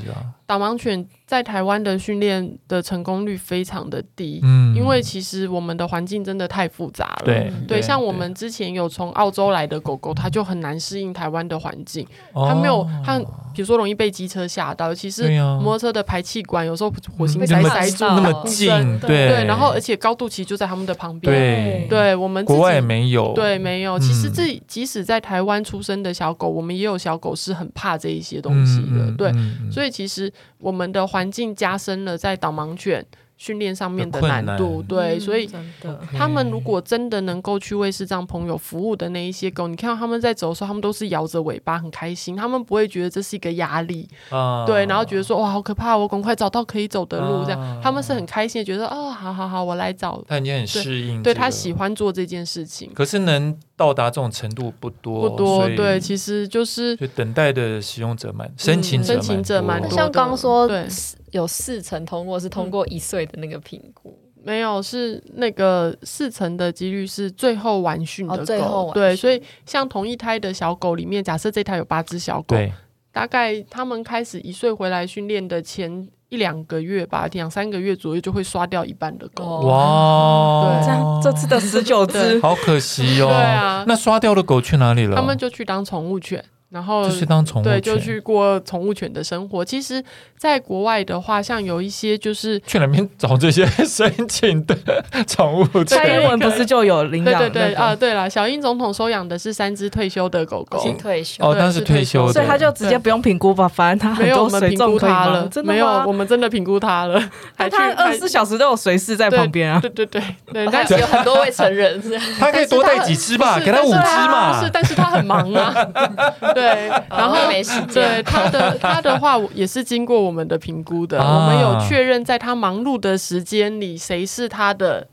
导盲犬在台湾的训练的成功率非常的低，嗯，因为其实我们的环境真的太复杂了，对，对，像我们之前有从澳洲来的狗狗，它就很难适应台湾的环境，它没有它。比如说容易被机车吓到，其实摩托车的排气管，有时候火星塞塞住。那么近，对对，然后而且高度其实就在他们的旁边，对，对我们国外也没有，对，没有。其实这即使在台湾出生的小狗，我们也有小狗是很怕这一些东西的，对，所以其实我们的环境加深了在导盲犬。训练上面的难。度，对，嗯、所以他们如果真的能够去为视障朋友服务的那一些狗，你看到他们在走的时候，他们都是摇着尾巴很开心，他们不会觉得这是一个压力，啊、对，然后觉得说哇好可怕，我赶快找到可以走的路，这样、啊、他们是很开心的，觉得哦好好好，我来找，他已经很适应、这个，对，对他喜欢做这件事情，可是能到达这种程度不多，不多，对，其实就是就等待的使用者蛮，申请者申请者蛮多，像刚说对。有四成通过是通过一岁的那个评估，嗯，没有是那个四成的几率是最后完训的狗，哦，最后对，所以像同一胎的小狗里面，假设这胎有八只小狗，对大概他们开始一岁回来训练的前一两个月吧，两三个月左右就会刷掉一半的狗，哇，对，这样这次的十九只，好可惜哦，对啊，那刷掉的狗去哪里了？他们就去当宠物犬。然后就是当宠物，对，就去过宠物犬的生活。其实，在国外的话，像有一些就是去哪边找这些 [LAUGHS] 申请的宠物犬？蔡英文不是就有领养？对对对啊，对了，小英总统收养的是三只退休的狗狗，退休哦，那是退休的，所以他就直接不用评估吧，反正他很多随众他了，真的没有，我们真的评估他了，[LAUGHS] 还他二十四小时都有随侍在旁边啊，对对对 [LAUGHS] 对，但是有很多位成人，他可以多带几只吧，给他五只嘛，是，但是他很忙啊，对，然后。没时间。对他的他的话也是经过我们的评估的，啊、我们有确认在他忙碌的时间里，谁是他的。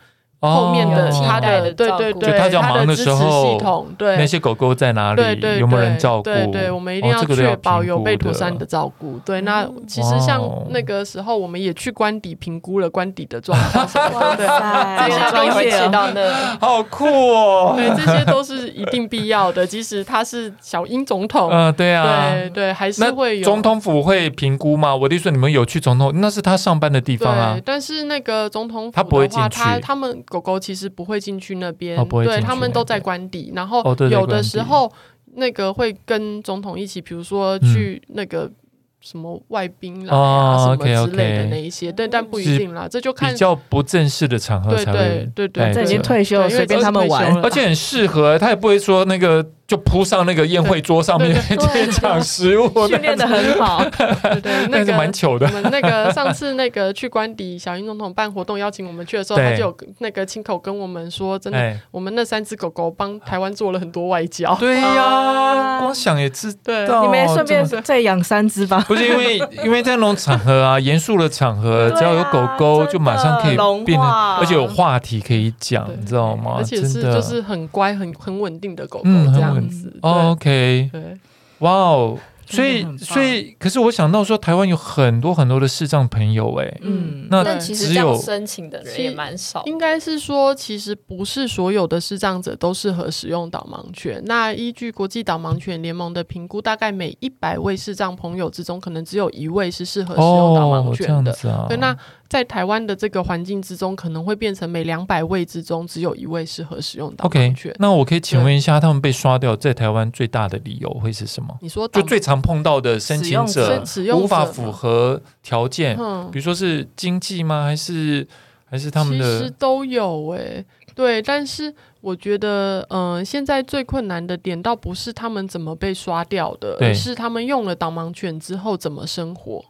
后面的他的对对对，他的支持系统，对那些狗狗在哪里，有没有人照顾？对对，我们一定要确保有被妥善的照顾。对，那其实像那个时候，我们也去官邸评估了官邸的状况。[LAUGHS] 对，这些专业到那，好酷哦！对，这些都是一定必要的。[LAUGHS] 即使他是小英总统，嗯，对啊，对对，还是会有总统府会评估吗？我弟说你们有去总统，那是他上班的地方啊。但是那个总统府他不会进去，他他们。狗狗其实不会进去那边，对，他们都在官邸。然后有的时候，那个会跟总统一起，比如说去那个什么外宾啦啊什么之类的那一些，但但不一定啦，这就看比较不正式的场合才会。对对对，这已经退休了，随便他们玩，而且很适合。他也不会说那个就扑上那个宴会桌上面 [LAUGHS] 去抢食物，训练的很好，对对，那个蛮糗的。我们那个上次那个去官邸，小英总统办活动邀请我们去的时候，他就有那个亲口跟我们说，真的，我们那三只狗狗帮台湾做了很多外交。对呀，光想也知道。你没顺便再养三只吧？不是因为因为在那种场合啊，严肃的场合，只要有狗狗，就马上可以变得，而且有话题可以讲，你知道吗？而且是就是很乖、很很稳定的狗狗这样。哦，OK，对，哇哦，所以所以，可是我想到说，台湾有很多很多的视障朋友，哎，嗯，那但其实这样申请的人也蛮少。应该是说，其实不是所有的视障者都适合使用导盲犬。那依据国际导盲犬联盟的评估，大概每一百位视障朋友之中，可能只有一位是适合使用导盲犬的。对，那。在台湾的这个环境之中，可能会变成每两百位之中只有一位适合使用导盲犬。Okay, 那我可以请问一下，他们被刷掉在台湾最大的理由会是什么？你说，就最常碰到的申请者无法符合条件，比如说是经济吗？还是还是他们的？其实都有诶、欸，对。但是我觉得，嗯、呃，现在最困难的点倒不是他们怎么被刷掉的，而是他们用了导盲犬之后怎么生活。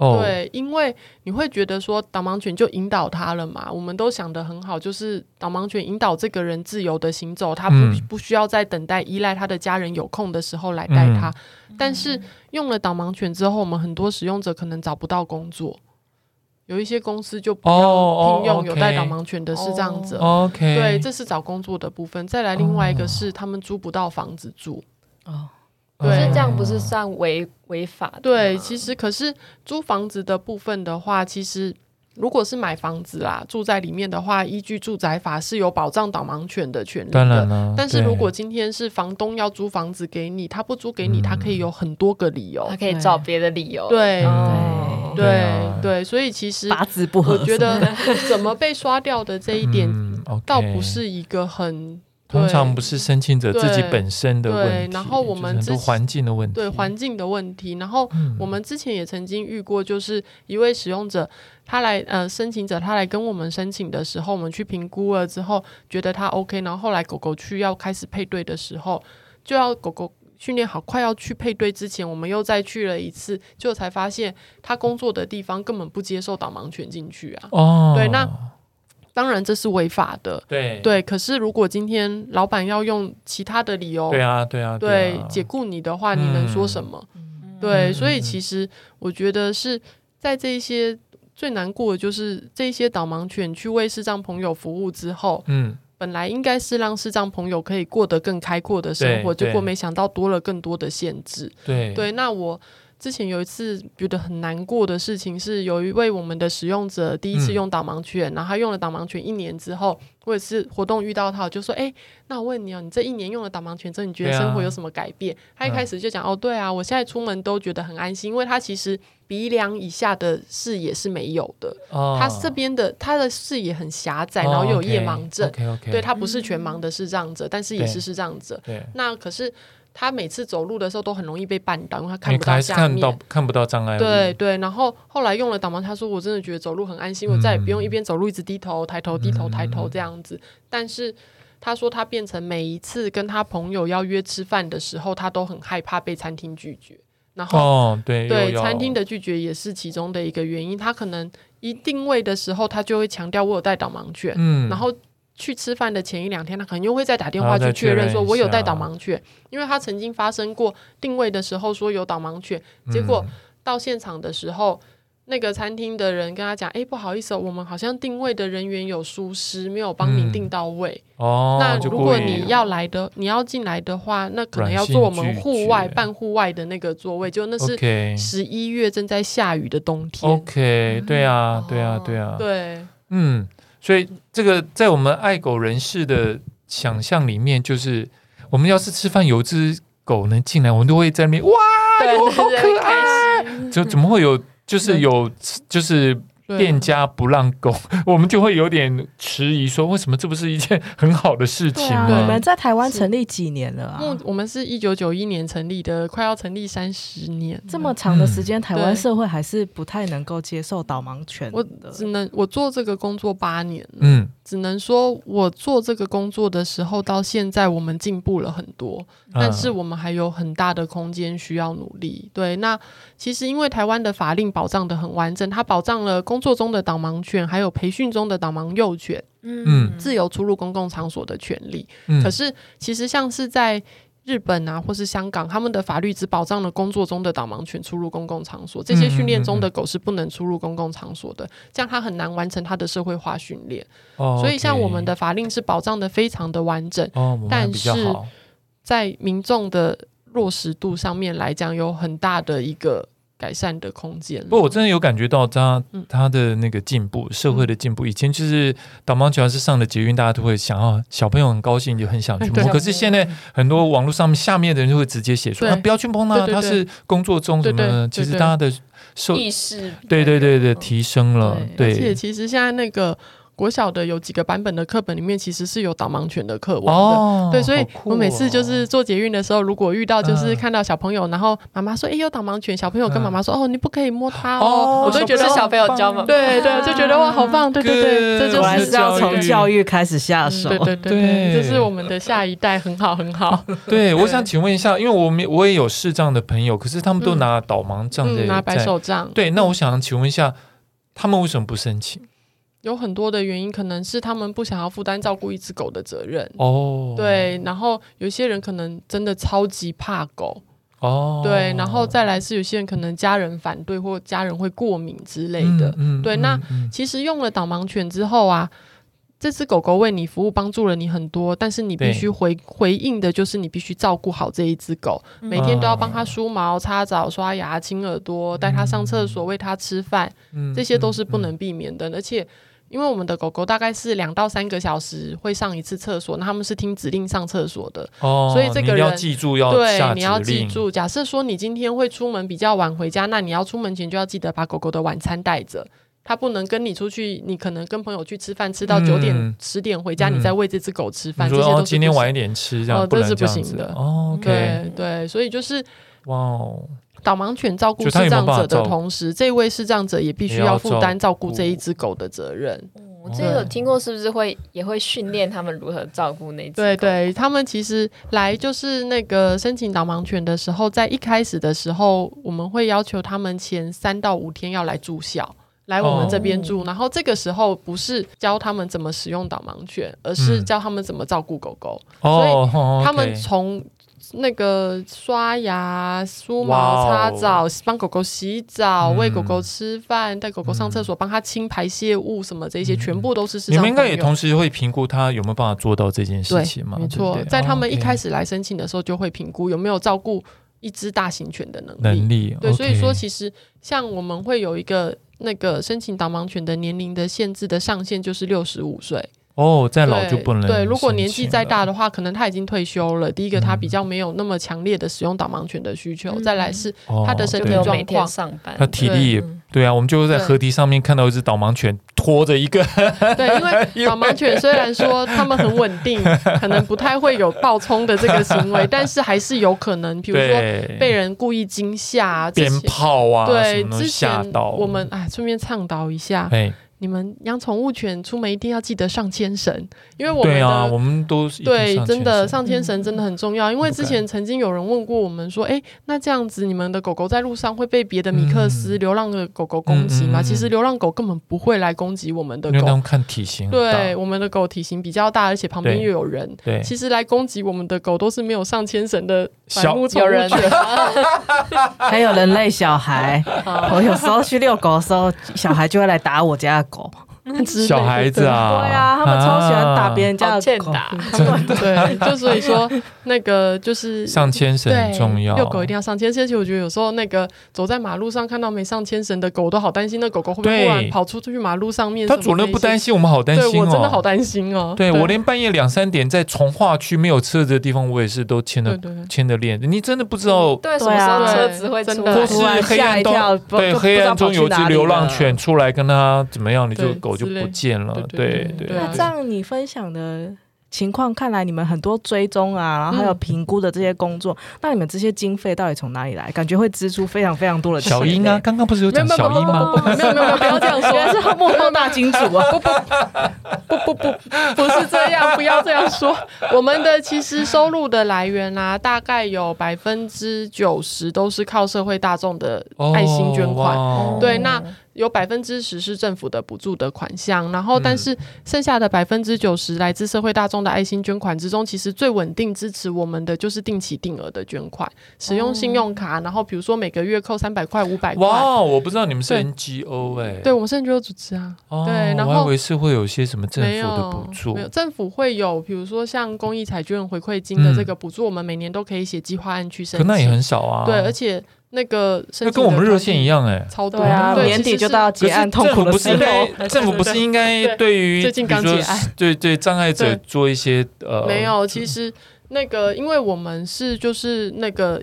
对，因为你会觉得说导盲犬就引导他了嘛，我们都想得很好，就是导盲犬引导这个人自由的行走，他不不需要再等待依赖他的家人有空的时候来带他。嗯、但是用了导盲犬之后，我们很多使用者可能找不到工作，有一些公司就不要聘用有带导盲犬的视障者。哦、okay 对，这是找工作的部分。再来另外一个是他们租不到房子住。哦对，这样不是算违违法的？对，其实可是租房子的部分的话，其实如果是买房子啊，住在里面的话，依据住宅法是有保障导盲犬的权利的。当然了，但是如果今天是房东要租房子给你，他不租给你，他可以有很多个理由，他可以找别的理由。对对对对，所以其实八字不合，我觉得怎么被刷掉的这一点，倒不是一个很。通常不是申请者自己本身的问题，对，然后我们很多环境的问题，对环境的问题。然后我们之前也曾经遇过，就是一位使用者，他来呃申请者，他来跟我们申请的时候，我们去评估了之后，觉得他 OK。然后后来狗狗去要开始配对的时候，就要狗狗训练好，快要去配对之前，我们又再去了一次，就才发现他工作的地方根本不接受导盲犬进去啊。哦，对，那。当然这是违法的，对对。可是如果今天老板要用其他的理由，对啊对啊，对解雇你的话，你能说什么？嗯、对，所以其实我觉得是在这一些最难过的就是这一些导盲犬去为视障朋友服务之后，嗯，本来应该是让视障朋友可以过得更开阔的生活，结果没想到多了更多的限制。对对，那我。之前有一次觉得很难过的事情是，有一位我们的使用者第一次用导盲犬，嗯、然后他用了导盲犬一年之后，或者是活动遇到他，就说：“哎、欸，那我问你哦，你这一年用了导盲犬之后，你觉得生活有什么改变？”啊、他一开始就讲：“嗯、哦，对啊，我现在出门都觉得很安心，因为他其实鼻梁以下的视野是没有的，哦、他这边的他的视野很狭窄，然后又有夜盲症，哦、okay, okay, okay, 对他不是全盲的视障者，嗯、但是也是视障者。对，那可是。”他每次走路的时候都很容易被绊倒，因为他看不到下面，看到看不到障碍物。对对，然后后来用了导盲，他说我真的觉得走路很安心，嗯、我再也不用一边走路一直低头抬头低头抬头这样子。嗯、但是他说他变成每一次跟他朋友要约吃饭的时候，他都很害怕被餐厅拒绝。然后、哦、对对，餐厅的拒绝也是其中的一个原因。他可能一定位的时候，他就会强调我有带导盲犬，嗯，然后。去吃饭的前一两天，他可能又会再打电话去确认，说我有带导盲犬，因为他曾经发生过定位的时候说有导盲犬，结果到现场的时候，那个餐厅的人跟他讲：“哎，不好意思，我们好像定位的人员有疏失，没有帮您定到位。哦，那如果你要来的，你要进来的话，那可能要坐我们户外半户外的那个座位，就那是十一月正在下雨的冬天。OK，对啊，对啊，对啊，对，嗯。”所以，这个在我们爱狗人士的想象里面，就是我们要是吃饭有只狗能进来，我们都会在那边哇，好可爱！就怎么会有，就是有，就是店家不让狗，[LAUGHS] 我们就会有点迟疑，说为什么这不是一件很好的事情吗？你们在台湾成立几年了啊？我们是一九九一年成立的，快要成立三十年，这么长的时间，台湾社会还是不太能够接受导盲犬。我只能我做这个工作八年，嗯，只能说我做这个工作的时候到现在，我们进步了很多，但是我们还有很大的空间需要努力。对，那其实因为台湾的法令保障的很完整，它保障了工作中的导盲犬，还有培训中的导盲幼犬，嗯，自由出入公共场所的权利。嗯，可是其实像是在日本啊，或是香港，他们的法律只保障了工作中的导盲犬出入公共场所，这些训练中的狗是不能出入公共场所的，这样它很难完成它的社会化训练。哦，所以像我们的法令是保障的非常的完整，哦，但是在民众的落实度上面来讲，有很大的一个。改善的空间。不，我真的有感觉到他他的那个进步，嗯、社会的进步。以前就是导盲犬要是上了捷运，大家都会想要小朋友很高兴，就很想去摸。可是现在很多网络上面下面的人就会直接写说啊，不要去碰它，它是工作中什么。其实大家的受意识，对对对对，提升了。对，而且其实现在那个。国小的有几个版本的课本里面其实是有导盲犬的课文的，哦、对，所以我每次就是坐捷运的时候，如果遇到就是看到小朋友，嗯、然后妈妈说：“哎、欸，有导盲犬。”小朋友跟妈妈说：“嗯、哦，你不可以摸它哦。哦”我都觉得是小朋友教嘛，对对，就觉得哇，好棒！对对对，这就是要从教育开始下手。对对对，对，这是我们的下一代，很好很好。[LAUGHS] [LAUGHS] 对，我想请问一下，因为我们我也有视障的朋友，可是他们都拿导盲杖拿白手杖。对，那我想请问一下，他们为什么不申请？有很多的原因，可能是他们不想要负担照顾一只狗的责任哦。对，然后有些人可能真的超级怕狗哦。对，然后再来是有些人可能家人反对或家人会过敏之类的。嗯，对。那其实用了导盲犬之后啊，这只狗狗为你服务，帮助了你很多，但是你必须回回应的就是你必须照顾好这一只狗，每天都要帮它梳毛、擦澡、刷牙、清耳朵，带它上厕所、喂它吃饭，这些都是不能避免的，而且。因为我们的狗狗大概是两到三个小时会上一次厕所，那他们是听指令上厕所的，哦，所以这个人要记住要对，你要记住。假设说你今天会出门比较晚回家，那你要出门前就要记得把狗狗的晚餐带着，它不能跟你出去，你可能跟朋友去吃饭，吃到九点十、嗯、点回家，你再喂这只狗吃饭，嗯、这些都是、哦、今天晚一点吃，这样哦、这是不行的。哦对对，所以就是哇哦。导盲犬照顾视障者的同时，这位视障者也必须要负担照顾这一只狗的责任。我之前有听过，是不是会也会训练他们如何照顾那只狗？对对，他们其实来就是那个申请导盲犬的时候，在一开始的时候，我们会要求他们前三到五天要来住校，来我们这边住。然后这个时候不是教他们怎么使用导盲犬，而是教他们怎么照顾狗狗。所以他们从那个刷牙、梳毛、擦澡、帮狗狗洗澡、喂狗狗吃饭、带狗狗上厕所、帮它清排泄物什么这些，全部都是。你们应该也同时会评估他有没有办法做到这件事情吗？没错，在他们一开始来申请的时候，就会评估有没有照顾一只大型犬的能力。能力对，所以说其实像我们会有一个那个申请导盲犬的年龄的限制的上限，就是六十五岁。哦，再老就不能对。对，如果年纪再大的话，可能他已经退休了。第一个，他比较没有那么强烈的使用导盲犬的需求；嗯、再来是他的身体状况，上班他体力也对，啊。我们就会在河堤上面看到一只导盲犬拖着一个。[LAUGHS] 对，[LAUGHS] 因为导盲犬虽然说他们很稳定，[LAUGHS] 可能不太会有暴冲的这个行为，但是还是有可能，比如说被人故意惊吓、鞭炮啊，对，之前我们哎，顺便倡导一下。你们养宠物犬出门一定要记得上牵绳，因为我们的对啊，我们都对真的上牵绳真的很重要。嗯、因为之前曾经有人问过我们说，哎、欸，那这样子你们的狗狗在路上会被别的米克斯、嗯、流浪的狗狗攻击吗？嗯嗯嗯、其实流浪狗根本不会来攻击我们的狗，因为看体型，对，我们的狗体型比较大，而且旁边又有人，对，对其实来攻击我们的狗都是没有上牵绳的小有人，[LAUGHS] 还有人类小孩。我有时候去遛狗的时候，小孩就会来打我家的狗。[LAUGHS] 小孩子啊，对啊，他们超喜欢打别人家的欠打，[LAUGHS] 对，就所以说那个就是上牵绳很重要，遛狗一定要上牵绳。而且我觉得有时候那个走在马路上看到没上牵绳的狗，都好担心，那狗狗会不会突然跑出去马路上面？它主人不担心，我们好担心哦，我真的好担心哦。对我连半夜两三点在从化区没有车子的地方，我也是都牵着牵着链子。你真的不知道，对，什么时候车子会出来，或是黑暗中，对，黑暗中有只流浪犬出来跟它怎么样，你就狗就不见了。对对。那这样你分享的情况，看来你们很多追踪啊，然后还有评估的这些工作，那你们这些经费到底从哪里来？感觉会支出非常非常多的钱。小英啊，刚刚不是有讲小英吗？没有没有没有，不要这样说，是幕后大金主啊！不不不不不，不是这样，不要这样说。我们的其实收入的来源啊，大概有百分之九十都是靠社会大众的爱心捐款。对，那。有百分之十是政府的补助的款项，然后但是剩下的百分之九十来自社会大众的爱心捐款之中，其实最稳定支持我们的就是定期定额的捐款，使用信用卡，然后比如说每个月扣三百块、五百块。哇，我不知道你们是 NGO 哎，对，我们是 NGO 组织啊。对，然后我还以为是会有一些什么政府的补助，没有，政府会有，比如说像公益彩券回馈金的这个补助，我们每年都可以写计划案去申请，可那也很少啊。对，而且。那个那跟我们热线一样哎、欸，超多啊！年底就到结案痛苦的时候，政府不是应该对于最近刚结案，对对障碍者做一些呃，没有，其实那个因为我们是就是那个。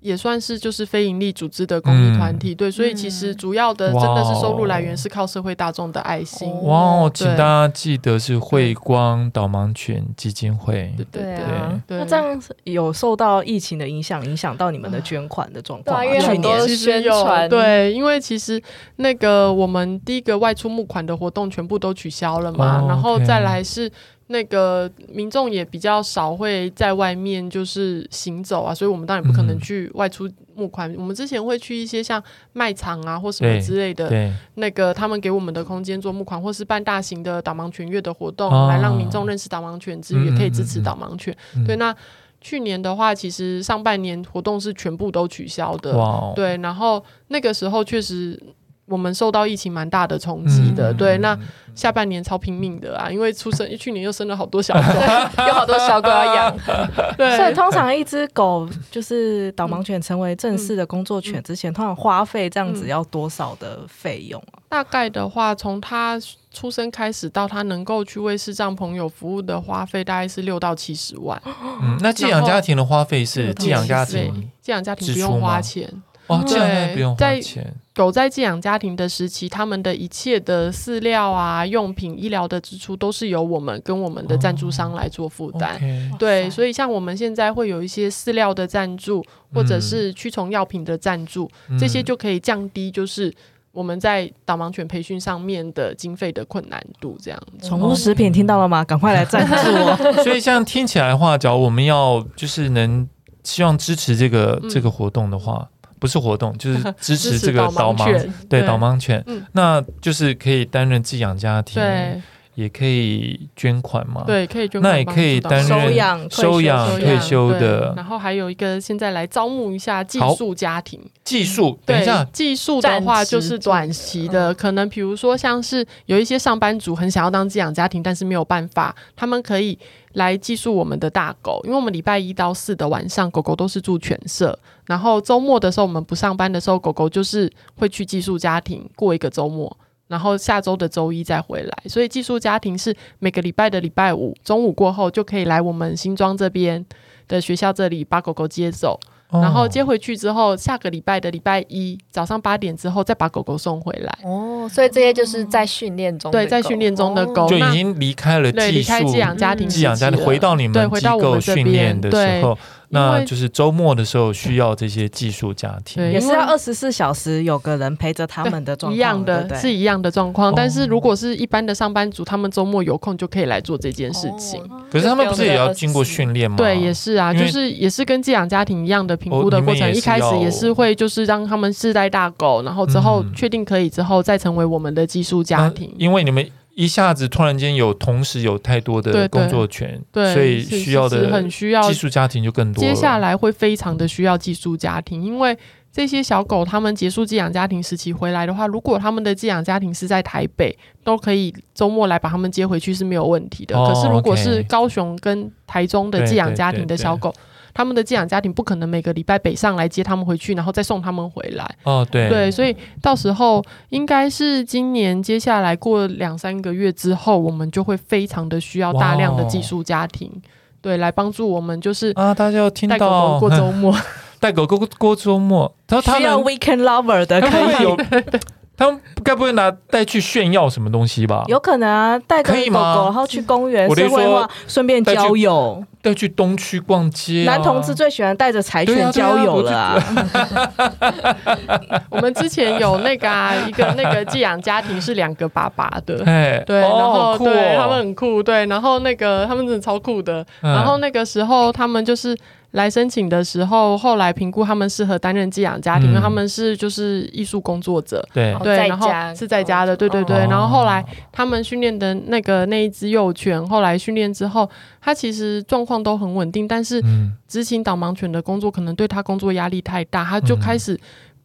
也算是就是非营利组织的公益团体，嗯、对，所以其实主要的真的是收入来源是靠社会大众的爱心。哇哦，请大家记得是慧光导盲犬基金会。对。对对，那这样有受到疫情的影响，影响到你们的捐款的状况吗？因为很多宣传，对，因为其实那个我们第一个外出募款的活动全部都取消了嘛，哦、然后再来是。那个民众也比较少会在外面就是行走啊，所以我们当然不可能去外出募款。嗯、我们之前会去一些像卖场啊或什么之类的，那个他们给我们的空间做募款，或是办大型的导盲犬月的活动，哦、来让民众认识导盲犬之余，也可以支持导盲犬。嗯、对，那去年的话，其实上半年活动是全部都取消的。哇对，然后那个时候确实。我们受到疫情蛮大的冲击的，嗯、对，那下半年超拼命的啊，因为出生，[LAUGHS] 去年又生了好多小狗，[LAUGHS] 有好多小狗要养，[LAUGHS] 对，所以通常一只狗就是导盲犬成为正式的工作犬之前，嗯、通常花费这样子要多少的费用啊？大概的话，从它出生开始到它能够去为视障朋友服务的花费，大概是六到七十万。嗯，那寄养家庭的花费是寄养家庭，寄养家庭不用花钱。哦，这样不用花钱。在狗在寄养家庭的时期，他们的一切的饲料啊、用品、医疗的支出，都是由我们跟我们的赞助商来做负担。哦 okay、对，所以像我们现在会有一些饲料的赞助，或者是驱虫药品的赞助，嗯、这些就可以降低就是我们在导盲犬培训上面的经费的困难度。这样，宠物食品听到了吗？赶快来赞助我。[LAUGHS] 所以，像听起来的话，假如我们要就是能希望支持这个、嗯、这个活动的话。不是活动，[LAUGHS] 就是支持这个导盲，对导盲犬，那就是可以担任寄养家庭，对，也可以捐款嘛，对，可以捐款，那也可以担任收养、收养退休的。然后还有一个，现在来招募一下寄宿家庭，寄宿，等一下，寄宿的话就是短期的，可能比如说像是有一些上班族很想要当寄养家庭，但是没有办法，他们可以。来寄宿我们的大狗，因为我们礼拜一到四的晚上，狗狗都是住犬舍。然后周末的时候，我们不上班的时候，狗狗就是会去寄宿家庭过一个周末，然后下周的周一再回来。所以寄宿家庭是每个礼拜的礼拜五中午过后就可以来我们新庄这边的学校这里把狗狗接走。然后接回去之后，下个礼拜的礼拜一早上八点之后再把狗狗送回来。哦，所以这些就是在训练中的，对，在训练中的狗就已经离开了寄宿，离开寄养家庭，寄养家庭回到你们机构训练的时候。那就是周末的时候需要这些寄宿家庭，也是要二十四小时有个人陪着他们的状况，一样的，对对是一样的状况。但是如果是一般的上班族，他们周末有空就可以来做这件事情。哦、可是他们不是也要经过训练吗？对，也是啊，就是也是跟寄养家庭一样的评估的过程。一开始也是会就是让他们试带大狗，然后之后确定可以之后再成为我们的寄宿家庭。因为你们。一下子突然间有同时有太多的工作权，对对，所以需要的很需要寄宿家庭就更多。接下来会非常的需要寄宿家庭，因为这些小狗，他们结束寄养家庭时期回来的话，如果他们的寄养家庭是在台北，都可以周末来把他们接回去是没有问题的。哦、可是如果是高雄跟台中的寄养家庭的小狗，他们的寄养家庭不可能每个礼拜北上来接他们回去，然后再送他们回来。哦，对。对，所以到时候应该是今年接下来过两三个月之后，我们就会非常的需要大量的寄宿家庭，对，来帮助我们就是啊，大家要听到。带狗狗过周末。[LAUGHS] 带狗狗过周末，然后他们需要 weekend lover 的可以。有，他们该不会拿带去炫耀什么东西吧？有可能啊，带个狗狗然后去公园，社会化，顺便交友，带去东区逛街。男同志最喜欢带着柴犬交友了啊！[LAUGHS] 我们之前有那个啊，一个那个寄养家庭是两个爸爸的，对，然后对他们很酷，对，然后那个他们真的超酷的，然后那个时候他们就是。来申请的时候，后来评估他们适合担任寄养家庭，因为他们是就是艺术工作者，对对，然后是在家的，对对对。然后后来他们训练的那个那一只幼犬，后来训练之后，它其实状况都很稳定，但是执行导盲犬的工作可能对它工作压力太大，它就开始。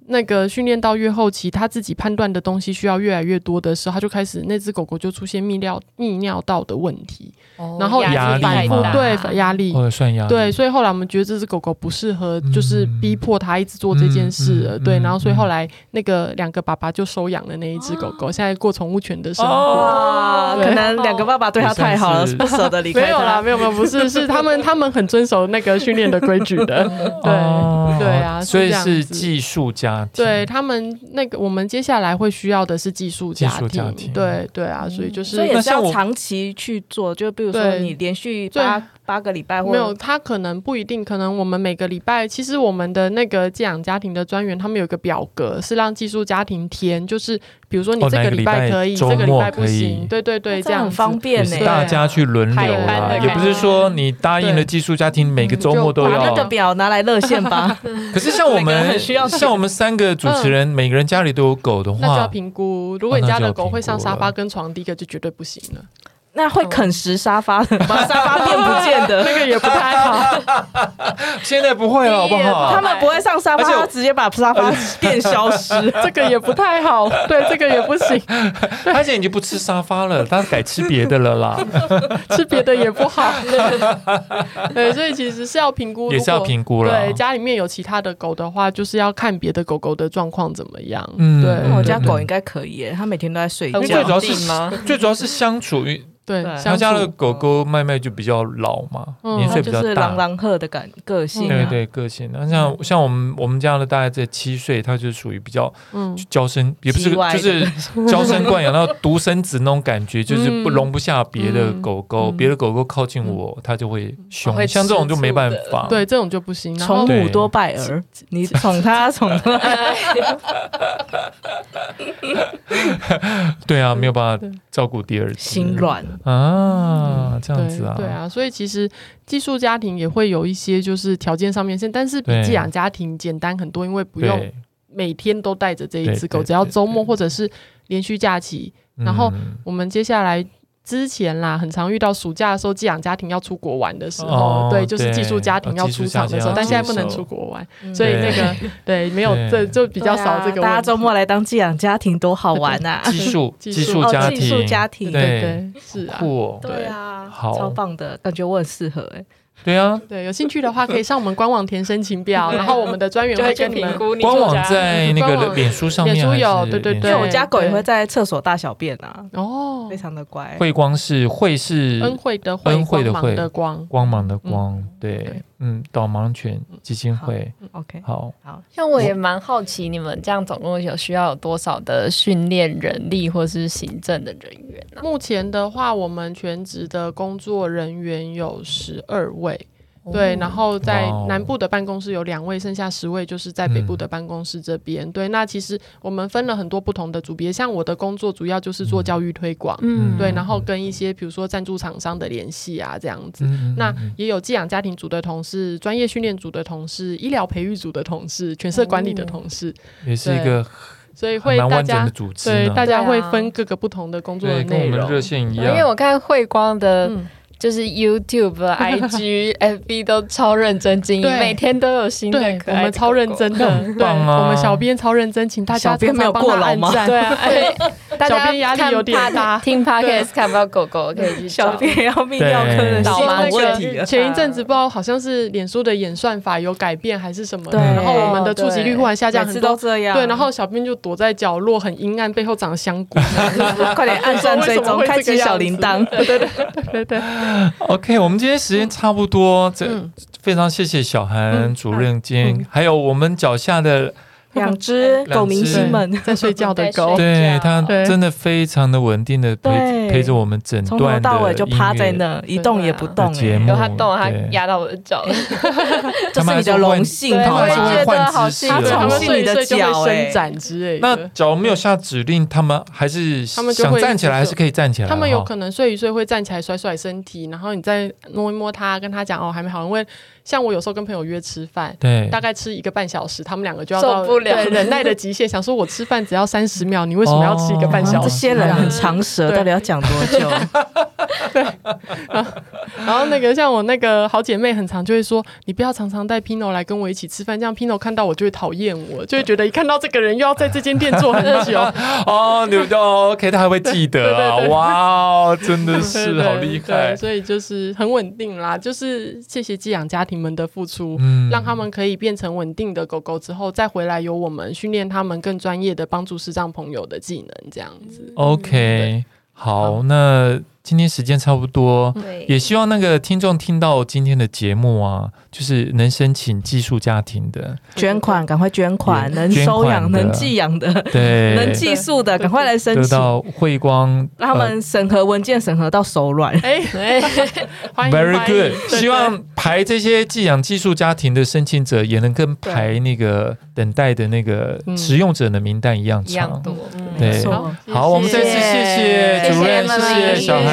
那个训练到越后期，他自己判断的东西需要越来越多的时候，他就开始那只狗狗就出现泌尿泌尿道的问题，哦、然后压力反复对压力，哦、算压力。对，所以后来我们觉得这只狗狗不适合，就是逼迫他一直做这件事。了，嗯、对，然后所以后来那个两个爸爸就收养了那一只狗狗，现在过宠物犬的生活。哦、可能两个爸爸对他太好了，不舍得离开。[LAUGHS] 没有啦，没有没有，不是，是他们他们很遵守那个训练的规矩的，[LAUGHS] 对、哦、对啊，所以是寄宿家。对他们那个，我们接下来会需要的是寄宿家庭，家庭。对对啊，所以就是，所以也是要长期去做，就比如说你连续八八个礼拜或，没有，他可能不一定，可能我们每个礼拜，其实我们的那个寄养家庭的专员，他们有一个表格是让寄宿家庭填，就是比如说你这个礼拜可以，这个礼拜不行，对对对，这样很方便呢，大家去轮流啦，也不是说你答应了寄宿家庭每个周末都要把那个表拿来热线吧。[LAUGHS] 可是像我们像我们三个主持人，每个人家里都有狗的话，那就要评估。如果你家的狗会上沙发跟床，第一个就绝对不行了。那会啃食沙发的，把沙发变不见的，那个也不太好。[LAUGHS] 现在不会了，好不好？他们不会上沙发，他直接把沙发 [LAUGHS] 变消失，[LAUGHS] 这个也不太好。对，这个也不行。而且已经不吃沙发了，他改吃别的了啦。吃别的也不好。对，所以其实是要评估，也是要评估了。对，家里面有其他的狗的话，就是要看别的狗狗的状况怎么样。嗯，对。我家狗应该可以，它每天都在睡觉。最主要是最主要是相处。对，他家的狗狗麦麦就比较老嘛，年岁比较大，就是狼狼赫的感个性，对对个性。那像像我们我们家的大概在七岁，它就属于比较娇生，也不是就是娇生惯养，然后独生子那种感觉，[LAUGHS] 就是不容不下别的狗狗，别的狗狗靠近我，它就会凶。像这种就没办法，对，这种就不行。宠母多败儿，你宠它宠它，[LAUGHS] 对啊，没有办法照顾第二只，心软。啊，这样子啊，对，对啊，所以其实寄宿家庭也会有一些就是条件上面，但是比寄养家庭简单很多，因为不用每天都带着这一只狗，只要周末或者是连续假期，然后我们接下来。之前啦，很常遇到暑假的时候，寄养家庭要出国玩的时候，哦、对，就是寄宿家庭要出场的时候，但现在不能出国玩，嗯、所以那个对，没有这就比较少这个、啊。大家周末来当寄养家庭多好玩啊！寄宿寄宿家庭，寄宿家庭，对对，对，是啊，酷哦，对啊，好，超棒的感觉，我很适合哎、欸。对啊，对，有兴趣的话可以上我们官网填申请表，然后我们的专员会跟你们。官网在那个脸书上面，脸书有，对对对。我家狗也会在厕所大小便啊，哦，非常的乖。慧光是慧是恩惠的慧，恩惠的慧的光，光芒的光，对，嗯，导盲犬基金会，OK，好，好像我也蛮好奇，你们这样总共有需要有多少的训练人力或是行政的人员呢？目前的话，我们全职的工作人员有十二位。对，然后在南部的办公室有两位，剩下十位就是在北部的办公室这边。嗯、对，那其实我们分了很多不同的组别，像我的工作主要就是做教育推广，嗯，对，然后跟一些比如说赞助厂商的联系啊这样子。嗯、那也有寄养家庭组的同事、专业训练组的同事、医疗培育组的同事、犬舍管理的同事，哦、也是一个。所以会大家对大家会分各个不同的工作的内容，跟我们热线一样。因为我看慧光的就是 YouTube、[LAUGHS] IG、FB 都超认真经营，每天都有新的可爱狗狗。我们超认真的，很棒啊！我们小编超认真，请大家小编没有过劳吗？对啊，[LAUGHS] 大家压力有点大。听 Podcast 看不到狗狗，可以去小编要泌尿科的导盲问题。前一阵子不知道好像是脸书的演算法有改变还是什么，对，然后我们的触及率忽然下降很多，都这样。对，然后小编就躲在角落很阴暗，背后长香菇，[LAUGHS] 快点按赞追踪，开启小铃铛。对对对对对。OK，我们今天时间差不多，这非常谢谢小韩主任，今天还有我们脚下的 [LAUGHS] 两只狗明星们。在睡觉的狗，[LAUGHS] 对它真的非常的稳定的陪陪着我们整段从头到尾就趴在那一动也不动，节目它动它压到我的脚，[LAUGHS] 这是你的荣幸，它们还觉会换姿势，它宠幸你的脚伸展之类。那假如没有下指令，他们还是他们想站起来还是可以站起来。他们有可能睡一睡会站起来甩甩身体，然后你再摸一摸它，跟它讲哦还没好，因为。像我有时候跟朋友约吃饭，对，大概吃一个半小时，他们两个就要到受不了忍耐的极限。想说我吃饭只要三十秒，你为什么要吃一个半小时？这些人很长舌，到底要讲多久？[LAUGHS] 对，然后那个像我那个好姐妹，很常就会说，你不要常常带 Pino 来跟我一起吃饭，这样 Pino 看到我就会讨厌我，就会觉得一看到这个人又要在这间店坐很久。[LAUGHS] 哦，你哦，OK，他还会记得啊，哇，真的是好厉害。所以就是很稳定啦，就是谢谢寄养家庭。你们的付出，嗯，让他们可以变成稳定的狗狗之后，再回来由我们训练他们更专业的帮助视障朋友的技能，这样子。OK，好，好，那。今天时间差不多，也希望那个听众听到今天的节目啊，就是能申请寄宿家庭的捐款，赶快捐款，能收养、能寄养的，对，能寄宿的，赶快来申请。得到慧光，让他们审核文件审核到手软。哎，[LAUGHS] Very good。希望排这些寄养寄宿家庭的申请者，也能跟排那个等待的那个使用者的名单一样长。对，好，我们再次谢谢主任，谢谢小涵。